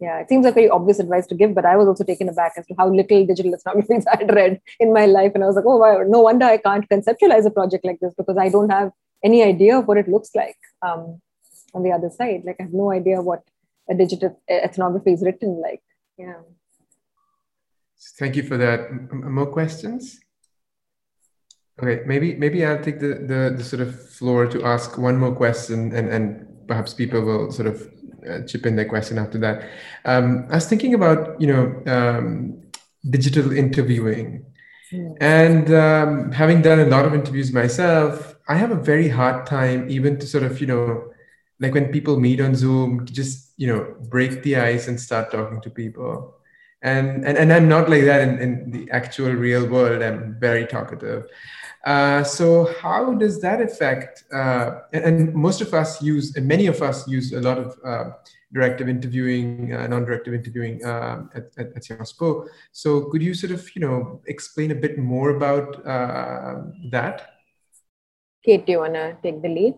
Yeah, it seems like very obvious advice to give, but I was also taken aback as to how little digital ethnographies [LAUGHS] I had read in my life. And I was like, oh, wow, no wonder I can't conceptualize a project like this because I don't have any idea of what it looks like um, on the other side. Like, I have no idea what a digital ethnography is written like. Yeah. Thank you for that. More questions? Okay, maybe maybe I'll take the, the, the sort of floor to ask one more question, and and perhaps people will sort of uh, chip in their question after that. Um, I was thinking about you know um, digital interviewing, mm. and um, having done a lot of interviews myself, I have a very hard time even to sort of you know like when people meet on Zoom, just you know break the ice and start talking to people. And and, and I'm not like that in, in the actual real world. I'm very talkative. Uh, so how does that affect? Uh, and, most of us use, and many of us use a lot of uh, directive interviewing, uh, non-directive interviewing um, at, at, at Sciences. So could you sort of, you know, explain a bit more about uh, that? Kate, do you want to take the lead?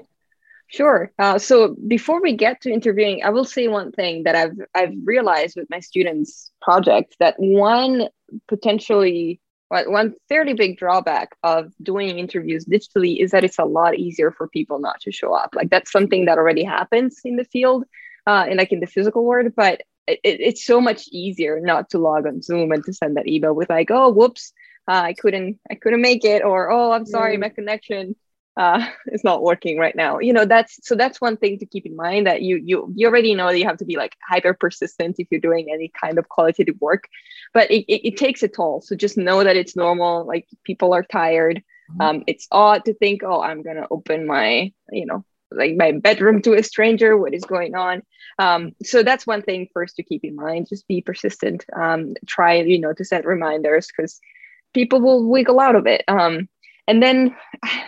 Sure. Uh, so before we get to interviewing, I will say one thing that I've I've realized with my students' projects that one potentially one fairly big drawback of doing interviews digitally is that it's a lot easier for people not to show up. Like that's something that already happens in the field, uh, and like in the physical world, but it, it's so much easier not to log on Zoom and to send that email with like, oh, whoops, uh, I couldn't, I couldn't make it, or oh, I'm sorry, mm. my connection uh, [LAUGHS] is not working right now. You know, that's so that's one thing to keep in mind that you you you already know that you have to be like hyper persistent if you're doing any kind of qualitative work, but it, it, it takes a toll. So just know that it's normal. Like people are tired. Mm-hmm. Um, it's odd to think, oh, I'm gonna open my you know like my bedroom to a stranger what is going on um, so that's one thing first to keep in mind just be persistent um, try you know to set reminders because people will wiggle out of it um, and then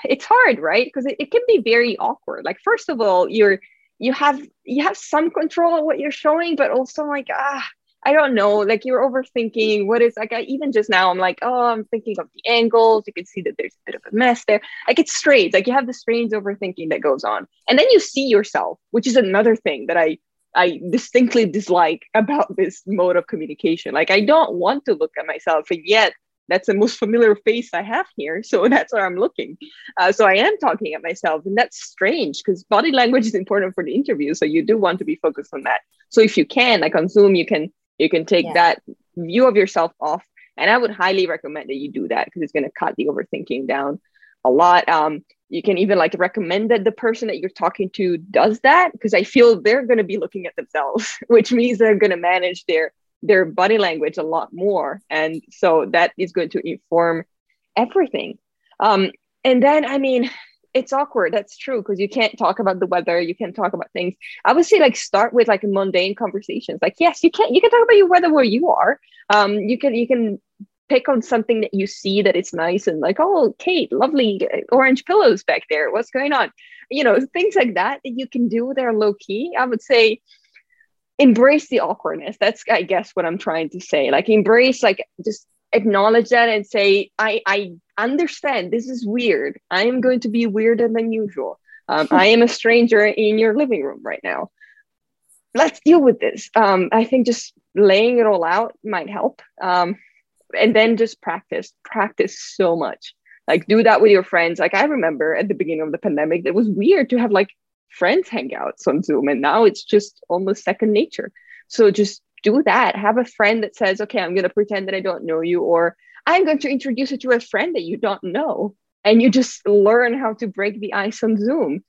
it's hard right because it, it can be very awkward like first of all you're you have you have some control of what you're showing but also like ah I don't know, like you're overthinking what is like I even just now I'm like, oh, I'm thinking of the angles. You can see that there's a bit of a mess there. Like it's strange. Like you have the strange overthinking that goes on. And then you see yourself, which is another thing that I I distinctly dislike about this mode of communication. Like I don't want to look at myself, and yet that's the most familiar face I have here. So [LAUGHS] that's where I'm looking. Uh, so I am talking at myself, and that's strange because body language is important for the interview. So you do want to be focused on that. So if you can, like on Zoom, you can you can take yeah. that view of yourself off. And I would highly recommend that you do that because it's going to cut the overthinking down a lot. Um, you can even like recommend that the person that you're talking to does that because I feel they're going to be looking at themselves, [LAUGHS] which means they're going to manage their their body language a lot more, and so that is going to inform everything. Um, and then, I mean, it's awkward. That's true because you can't talk about the weather. You can't talk about things. I would say like start with like mundane conversations. Like yes, you can you can talk about your weather where you are. Um, you can you can pick on something that you see that it's nice and like oh Kate, lovely orange pillows back there. What's going on? You know things like that that you can do. They're low key. I would say embrace the awkwardness. That's I guess what I'm trying to say. Like embrace like just acknowledge that and say I I understand this is weird. I am going to be weirder than usual. Um, I am a stranger in your living room right now. Let's deal with this. Um, I think just laying it all out might help. Um, and then just practice, practice so much. Like do that with your friends. Like I remember at the beginning of the pandemic, it was weird to have like friends hangouts on Zoom, and now it's just almost second nature. So just do that. Have a friend that says, "Okay, I'm going to pretend that I don't know you," or I'm going to introduce you to a friend that you don't know. And you just learn how to break the ice on Zoom.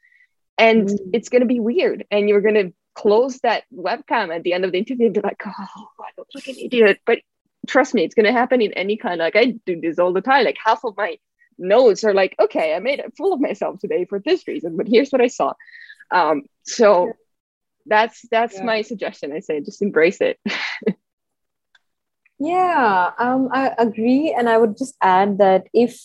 And mm. it's going to be weird. And you're going to close that webcam at the end of the interview and be like, oh, I look like an idiot. But trust me, it's going to happen in any kind of, like, I do this all the time. Like, half of my notes are like, okay, I made a fool of myself today for this reason, but here's what I saw. Um, so that's that's yeah. my suggestion. I say just embrace it. [LAUGHS] Yeah, um, I agree. And I would just add that if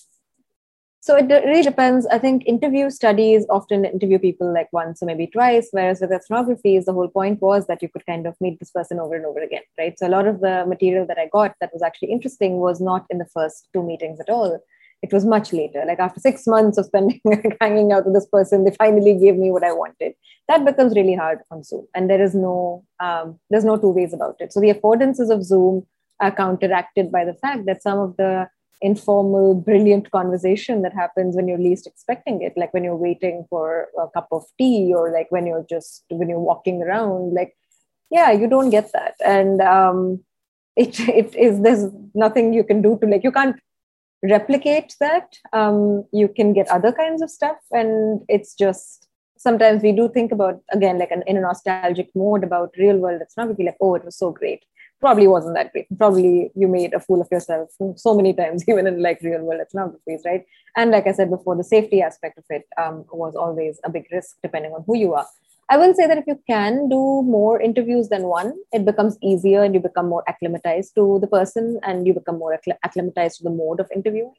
so it really depends. I think interview studies often interview people like once or maybe twice, whereas with ethnography, the whole point was that you could kind of meet this person over and over again, right? So a lot of the material that I got that was actually interesting was not in the first two meetings at all. It was much later. Like after six months of spending [LAUGHS] hanging out with this person, they finally gave me what I wanted. That becomes really hard on Zoom, and there is no um, there's no two ways about it. So the affordances of Zoom are counteracted by the fact that some of the informal, brilliant conversation that happens when you're least expecting it, like when you're waiting for a cup of tea or like when you're just when you're walking around, like yeah, you don't get that, and um, it [LAUGHS] it is there's nothing you can do to like you can't replicate that. Um, you can get other kinds of stuff, and it's just sometimes we do think about again like an, in a nostalgic mode about real world ethnography like oh it was so great probably wasn't that great. Probably you made a fool of yourself so many times, [LAUGHS] even in like real world ethnographies, right? And like I said before, the safety aspect of it um, was always a big risk depending on who you are. I will say that if you can do more interviews than one, it becomes easier and you become more acclimatized to the person and you become more acclimatized to the mode of interviewing.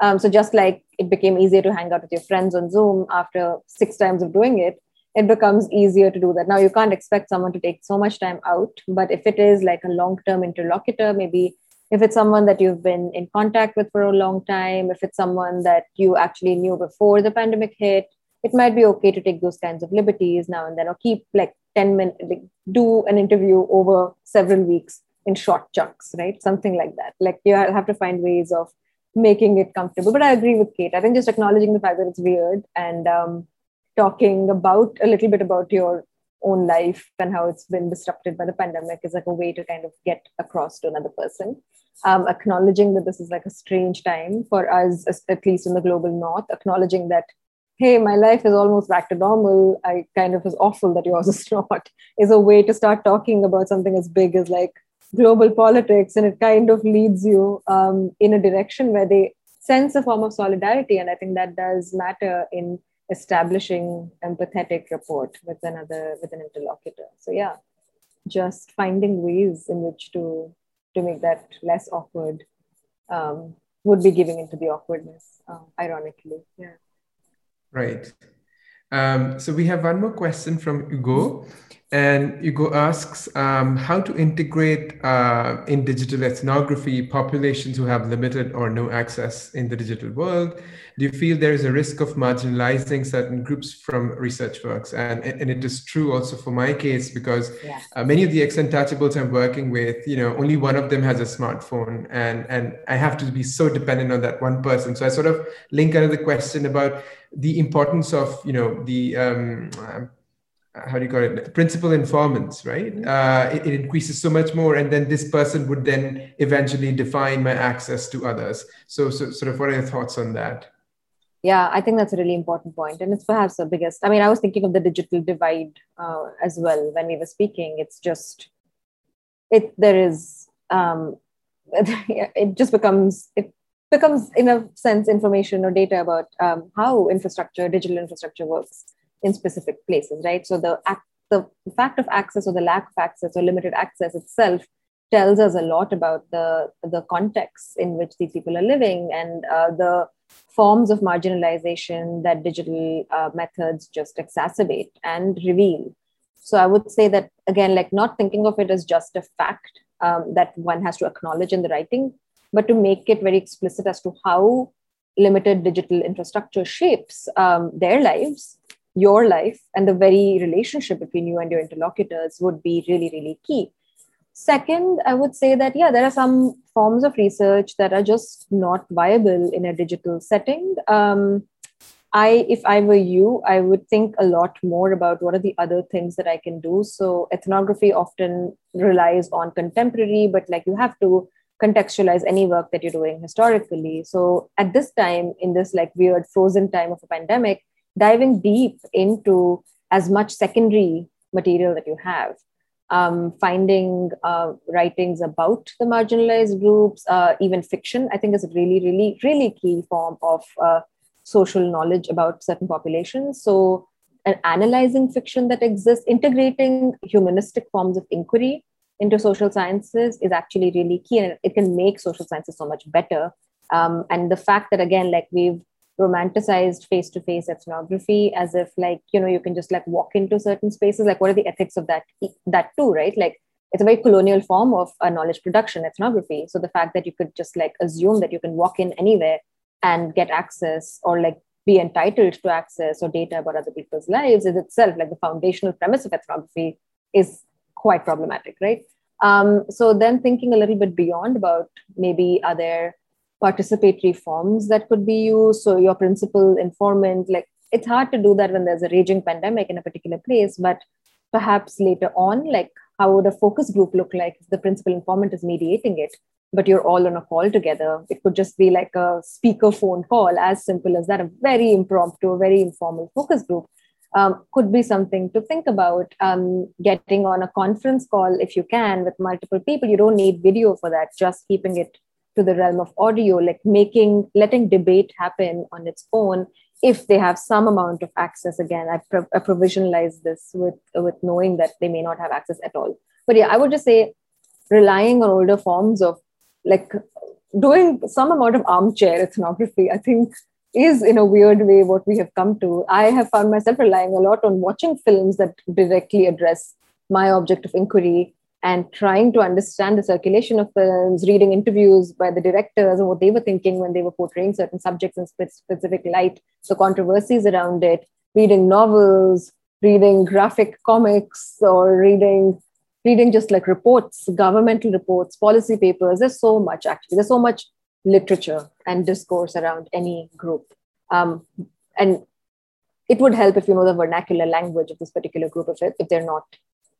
Um, so just like it became easier to hang out with your friends on Zoom after six times of doing it, it becomes easier to do that. Now you can't expect someone to take so much time out, but if it is like a long-term interlocutor, maybe if it's someone that you've been in contact with for a long time, if it's someone that you actually knew before the pandemic hit, it might be okay to take those kinds of liberties now and then, or keep like 10 minutes, like, do an interview over several weeks in short chunks, right? Something like that. Like you have to find ways of making it comfortable. But I agree with Kate. I think just acknowledging the fact that it's weird and um, talking about a little bit about your own life and how it's been disrupted by the pandemic is like a way to kind of get across to another person. Um, acknowledging that this is like a strange time for us, at least in the global north, acknowledging that, hey, my life is almost back to normal. I kind of is awful that yours [LAUGHS] is not, is a way to start talking about something as big as like global politics. And it kind of leads you um, in a direction where they sense a form of solidarity. And I think that does matter in establishing empathetic rapport with another with an interlocutor so yeah just finding ways in which to to make that less awkward um, would be giving into the awkwardness uh, ironically yeah right um, so we have one more question from Hugo. And Hugo asks um, how to integrate uh, in digital ethnography populations who have limited or no access in the digital world. Do you feel there is a risk of marginalizing certain groups from research works? And, and it is true also for my case because yeah. uh, many of the ex-untouchables I'm working with, you know, only one of them has a smartphone, and and I have to be so dependent on that one person. So I sort of link another question about the importance of you know the um, how do you call it? Principal informants right? Mm-hmm. uh, it, it, increases so much more and then this person would then eventually define my access to others. So, so sort of what are your thoughts on that? Yeah i think that's a really important point and it's perhaps the biggest i mean i was thinking of the digital divide uh, as well when we were speaking. It's just it there is um, [LAUGHS] it just becomes it becomes in a sense information or data about um, how infrastructure digital infrastructure works in specific places, right? So the, act, the fact of access or the lack of access or limited access itself tells us a lot about the, the context in which these people are living and uh, the forms of marginalization that digital uh, methods just exacerbate and reveal. So I would say that, again, like not thinking of it as just a fact um, that one has to acknowledge in the writing, but to make it very explicit as to how limited digital infrastructure shapes um, their lives your life and the very relationship between you and your interlocutors would be really, really key. Second, I would say that, yeah, there are some forms of research that are just not viable in a digital setting. Um, I, if I were you, I would think a lot more about what are the other things that I can do. So ethnography often relies on contemporary, but like you have to contextualize any work that you're doing historically. So at this time, in this like weird frozen time of a pandemic, diving deep into as much secondary material that you have. Um, finding uh, writings about the marginalized groups, uh, even fiction, I think is a really, really, really key form of uh, social knowledge about certain populations. So, and analyzing fiction that exists, integrating humanistic forms of inquiry into social sciences is actually really key, and it can make social sciences so much better. Um, and the fact that again, like we've romanticized face-to-face ethnography as if like you know you can just like walk into certain spaces? Like what are the ethics of that that too right? Like it's a very colonial form of a knowledge production ethnography. So the fact that you could just like assume that you can walk in anywhere and get access or like be entitled to access or data about other people's lives is itself like the foundational premise of ethnography is quite problematic right? Um, so then thinking a little bit beyond about maybe are there participatory forms that could be used. So your principal informant, like it's hard to do that when there's a raging pandemic in a particular place, but perhaps later on, like how would a focus group look like if the principal informant is mediating it, but you're all on a call together? It could just be like a speaker phone call, as simple as that, a very impromptu, a very informal focus group. Um, could be something to think about. Um, getting on a conference call if you can with multiple people. You don't need video for that, just keeping it to the realm of audio, like making, letting debate happen on its own if they have some amount of access. Again, I, pro- I provisionalize this with, with knowing that they may not have access at all. But yeah, I would just say relying on older forms of like doing some amount of armchair ethnography, I think, is in a weird way what we have come to. I have found myself relying a lot on watching films that directly address my object of inquiry and trying to understand the circulation of films, reading interviews by the directors and what they were thinking when they were portraying certain subjects in specific light, the controversies around it, reading novels, reading graphic comics, or reading reading just like reports, governmental reports, policy papers. There's so much actually. There's so much literature and discourse around any group. Um, and it would help if you know the vernacular language of this particular group if, it, if they're not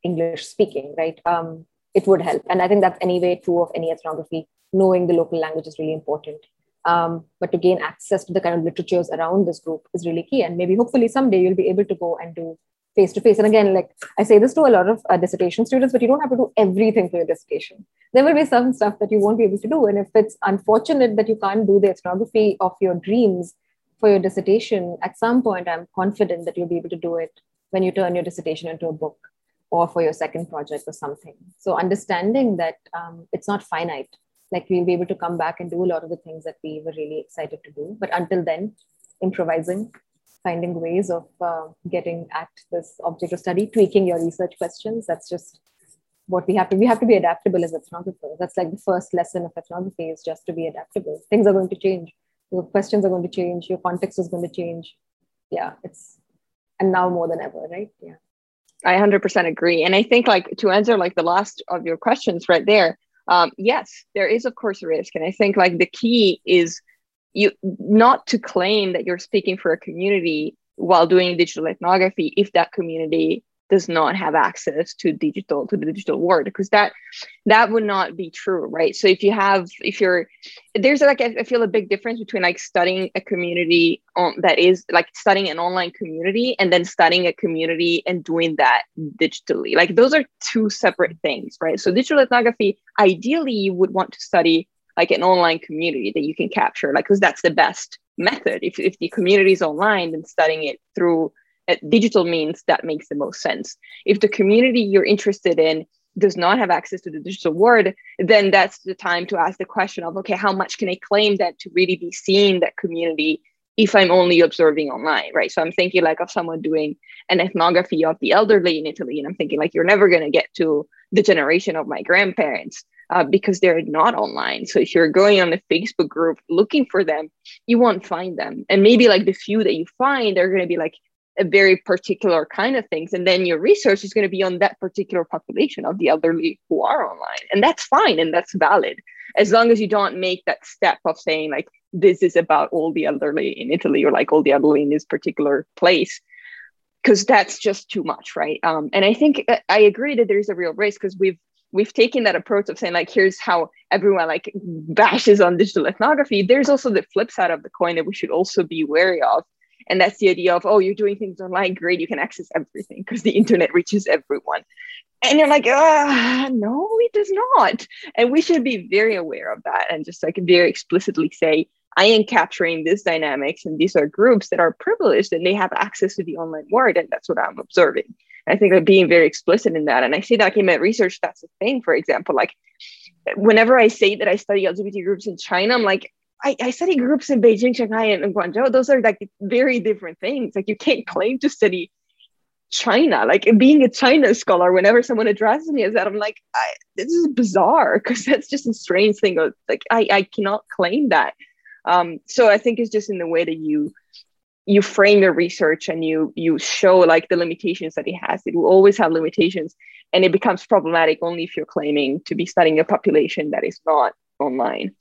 English speaking, right? Um, it would help. And I think that's anyway true of any ethnography. Knowing the local language is really important. Um, but to gain access to the kind of literatures around this group is really key. And maybe hopefully someday you'll be able to go and do face to face. And again, like I say this to a lot of uh, dissertation students, but you don't have to do everything for your dissertation. There will be some stuff that you won't be able to do. And if it's unfortunate that you can't do the ethnography of your dreams for your dissertation, at some point, I'm confident that you'll be able to do it when you turn your dissertation into a book or for your second project or something. So understanding that um, it's not finite, like we'll be able to come back and do a lot of the things that we were really excited to do. But until then, improvising, finding ways of uh, getting at this object of study, tweaking your research questions. That's just what we have to. We have to be adaptable as ethnographers. That's like the first lesson of ethnography is just to be adaptable. Things are going to change. Your questions are going to change. Your context is going to change. Yeah, it's and now more than ever, right? Yeah. I 100% agree. And I think like to answer like the last of your questions right there, um, yes, there is of course a risk. And I think like the key is you not to claim that you're speaking for a community while doing digital ethnography if that community does not have access to digital to the digital world because that that would not be true right? So if you have if you're there's like i feel a big difference between like studying a community on that is like studying an online community and then studying a community and doing that digitally. Like those are two separate things right? So digital ethnography ideally you would want to study like an online community that you can capture like because that's the best method. If, if the community is online then studying it through digital means that makes the most sense. If the community you're interested in does not have access to the digital world, then that's the time to ask the question of, okay, how much can I claim that to really be seeing that community if I'm only observing online, right? So I'm thinking like of someone doing an ethnography of the elderly in Italy, and I'm thinking like you're never going to get to the generation of my grandparents uh, because they're not online. So if you're going on a Facebook group looking for them, you won't find them, and maybe like the few that you find, they're going to be like a very particular kind of things and then your research is going to be on that particular population of the elderly who are online and that's fine and that's valid as long as you don't make that step of saying like this is about all the elderly in italy or like all the elderly in this particular place because that's just too much right? Um, and i think uh, i agree that there's a real risk because we've we've taken that approach of saying like here's how everyone like bashes on digital ethnography. There's also the flip side of the coin that we should also be wary of and that's the idea of, oh, you're doing things online, great, you can access everything because the internet reaches everyone. And you're like, ah, no, it does not. And we should be very aware of that and just like very explicitly say, I am capturing this dynamics, and these are groups that are privileged and they have access to the online world, and that's what I'm observing. And I think that being very explicit in that, and I say that in my research, that's a thing. For example, like whenever I say that I study LGBT groups in China, I'm like, I, I study groups in Beijing, Shanghai, and Guangzhou. Those are like very different things. Like you can't claim to study China. Like being a China scholar, whenever someone addresses me as that, I'm like, this is bizarre because that's just a strange thing. Like I, I cannot claim that. Um, so I think it's just in the way that you you frame your research and you you show like the limitations that it has. It will always have limitations, and it becomes problematic only if you're claiming to be studying a population that is not online.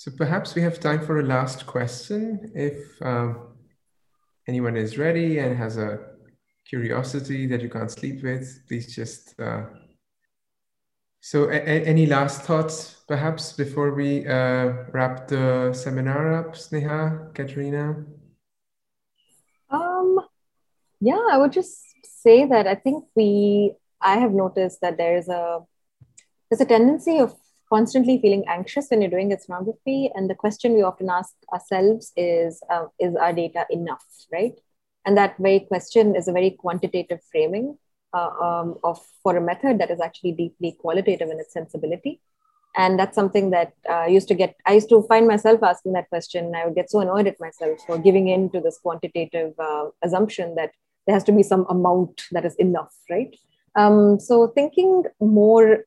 So perhaps we have time for a last question. If um, anyone is ready and has a curiosity that you can't sleep with, please just. Uh... So, any last thoughts, perhaps, before we uh, wrap the seminar up, Sneha, Caterina? Um, yeah, I would just say that I think we. I have noticed that there is a there's a tendency of constantly feeling anxious when you're doing ethnography. And the question we often ask ourselves is, uh, is our data enough, right? And that very question is a very quantitative framing uh, um, of for a method that is actually deeply qualitative in its sensibility. and that's something that uh, used to get i used to find myself asking that question and i would get so annoyed at myself for giving in to this quantitative uh, assumption that there has to be some amount that is enough right um, so thinking more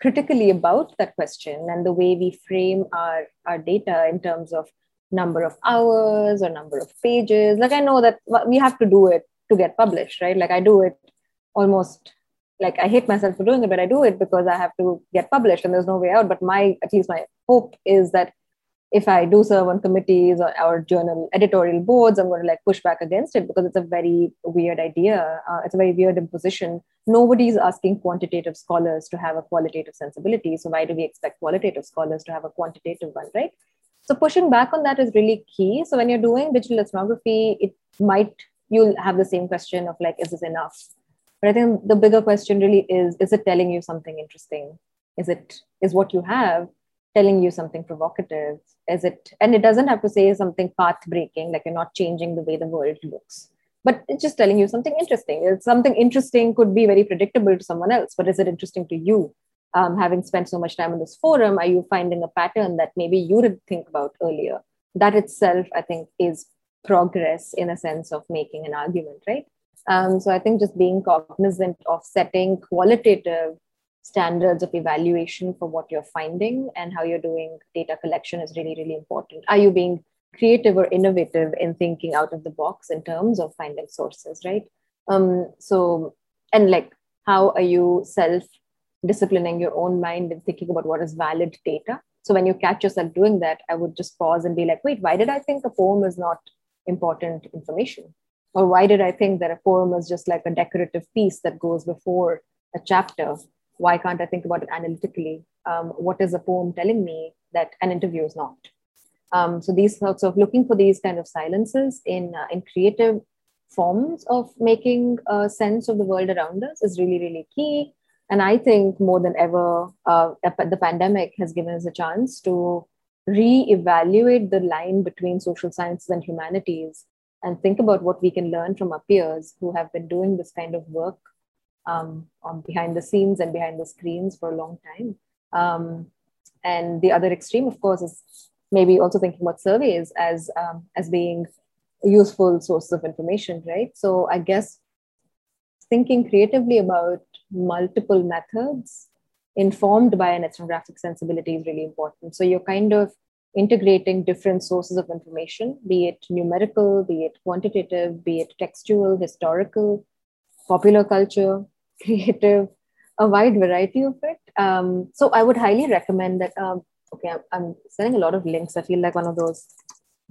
critically about that question and the way we frame our, our data in terms of number of hours or number of pages like i know that we have to do it to get published right like i do it almost like I hate myself for doing it, but I do it because I have to get published and there's no way out. But my, at least my hope is that if I do serve on committees or, our journal editorial boards, I'm going to like push back against it because it's a very weird idea. Uh, it's a very weird imposition. Nobody's asking quantitative scholars to have a qualitative sensibility. So why do we expect qualitative scholars to have a quantitative one, right? So pushing back on that is really key. So when you're doing digital ethnography, it might you'll have the same question of like, is this enough? But I think the bigger question really is is it telling you something interesting? Is it is what you have telling you something provocative? Is it and it doesn't have to say something path breaking, like you're not changing the way the world looks. But it's just telling you something interesting. It's something interesting could be very predictable to someone else, but is it interesting to you? Um, having spent so much time on this forum, are you finding a pattern that maybe you didn't think about earlier? That itself, I think, is progress in a sense of making an argument, right? Um, so I think just being cognizant of setting qualitative standards of evaluation for what you're finding and how you're doing data collection is really, really important. Are you being creative or innovative in thinking out of the box in terms of finding sources, right? Um, so, and like, how are you self disciplining your own mind and thinking about what is valid data? So, when you catch yourself doing that, I would just pause and be like, wait, why did I think a poem is not important information? Or why did I think that a poem is just like a decorative piece that goes before a chapter? Why can't I think about it analytically? Um, what is a poem telling me that an interview is not? Um, so these sorts of looking for these kind of silences in uh, in creative forms of making a sense of the world around us is really really key. And I think more than ever, uh, the pandemic has given us a chance to re-evaluate the line between social sciences and humanities and think about what we can learn from our peers who have been doing this kind of work um, on behind the scenes and behind the screens for a long time. Um, and the other extreme, of course, is maybe also thinking about surveys as um, as being useful source of information, right? So I guess thinking creatively about multiple methods informed by an ethnographic sensibility is really important. So you're kind of integrating different sources of information, be it numerical, be it quantitative, be it textual, historical, popular culture, [LAUGHS] creative, a wide variety of it. Um, so I would highly recommend that. Um, okay, I'm, sending a lot of links. I feel like one of those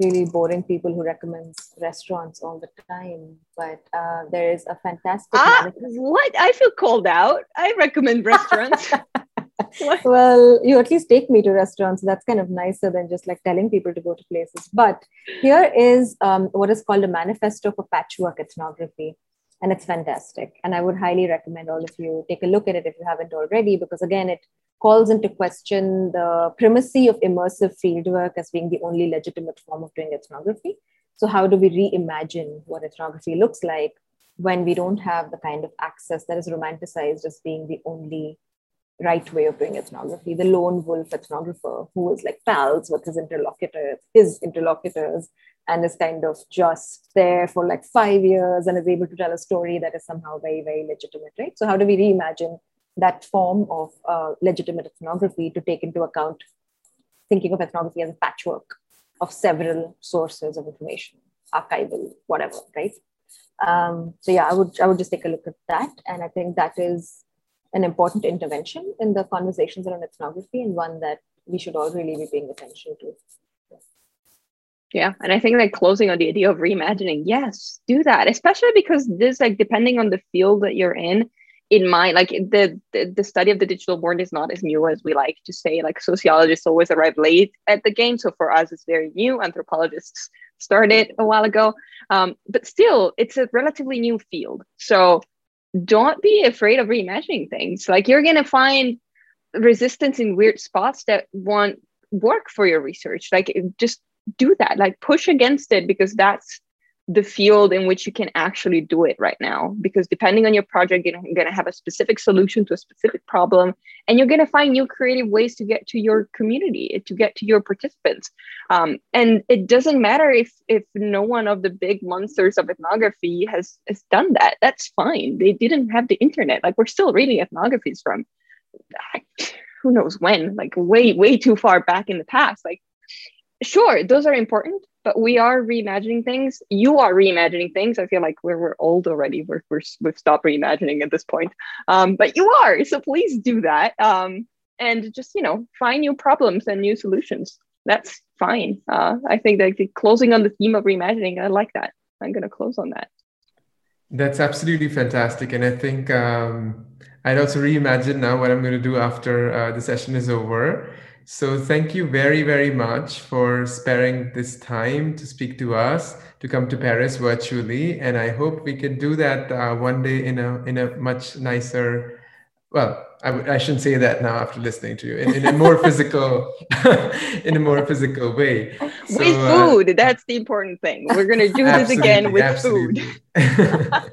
really boring people who recommends restaurants all the time. But uh, there is a fantastic. Ah, what? I feel called out. I recommend restaurants. [LAUGHS] well, you at least take me to restaurants. That's kind of nicer than just like telling people to go to places. But here is um, what is called a manifesto for patchwork ethnography. And it's fantastic. And I would highly recommend all of you take a look at it if you haven't already, because again, it calls into question the primacy of immersive fieldwork as being the only legitimate form of doing ethnography. So, how do we reimagine what ethnography looks like when we don't have the kind of access that is romanticized as being the only right way of doing ethnography. The lone wolf ethnographer who was like pals with his interlocutors, his interlocutors, and is kind of just there for like five years and is able to tell a story that is somehow very, very legitimate, right? So how do we reimagine that form of uh, legitimate ethnography to take into account thinking of ethnography as a patchwork of several sources of information, archival, whatever, right? Um, so yeah, I would I would just take a look at that, and I think that is an important intervention in the conversations around ethnography and one that we should all really be paying attention to. Yeah, and I think like closing on the idea of reimagining, yes, do that, especially because this like depending on the field that you're in, in my like the, the, the study of the digital world is not as new as we like to say. Like sociologists always arrive late at the game, so for us it's very new. Anthropologists started a while ago, um, but still it's a relatively new field. So don't be afraid of reimagining things. Like you're gonna find resistance in weird spots that won't work for your research. Like just do that. Like push against it because that's the field in which you can actually do it right now because depending on your project you're going to have a specific solution to a specific problem and you're going to find new creative ways to get to your community to get to your participants. Um, and it doesn't matter if if no one of the big monsters of ethnography has has done that. That's fine. They didn't have the internet. Like we're still reading ethnographies from who knows when like way way too far back in the past. Like sure those are important but we are reimagining things. You are reimagining things. I feel like we're, we're old already. We're, we're, we've stopped reimagining at this point. Um, but you are so please do that. Um, and just you know find new problems and new solutions. That's fine. Uh, i think that closing on the theme of reimagining i like that. I'm going to close on that. That's absolutely fantastic. And i think um, i'd also reimagine now what i'm going to do after uh, the session is over so thank you very, very much for sparing this time to speak to us, to come to Paris virtually. And I hope we can do that uh, one day in a, in a much nicer, well, I w- I shouldn't say that now after listening to you. In, in a more physical [LAUGHS] in a more physical way. So, with uh, food uh, that's the important thing. We're going to do this again with absolutely. food. [LAUGHS]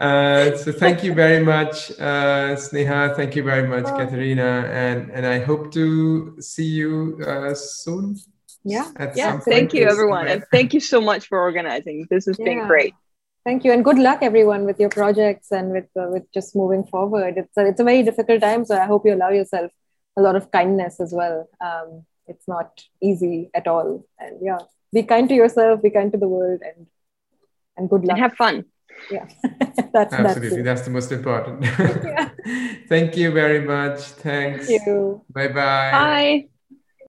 Uh, so thank you very much uh, sneha. Thank you very much oh. Caterina and and i hope to see you uh, soon. Yeah. Yeah. thank you everyone. and thank you so much for organizing. This has yeah. been great Thank you, and good luck, everyone, with your projects and with uh, with just moving forward. It's a, it's a very difficult time, so I hope you allow yourself a lot of kindness as well. Um, it's not easy at all, and yeah, be kind to yourself, be kind to the world, and and good luck. And have fun. Yeah, [LAUGHS] that's absolutely that's, that's the most important. [LAUGHS] Thank you very much. Thanks. Thank you. Bye-bye. Bye.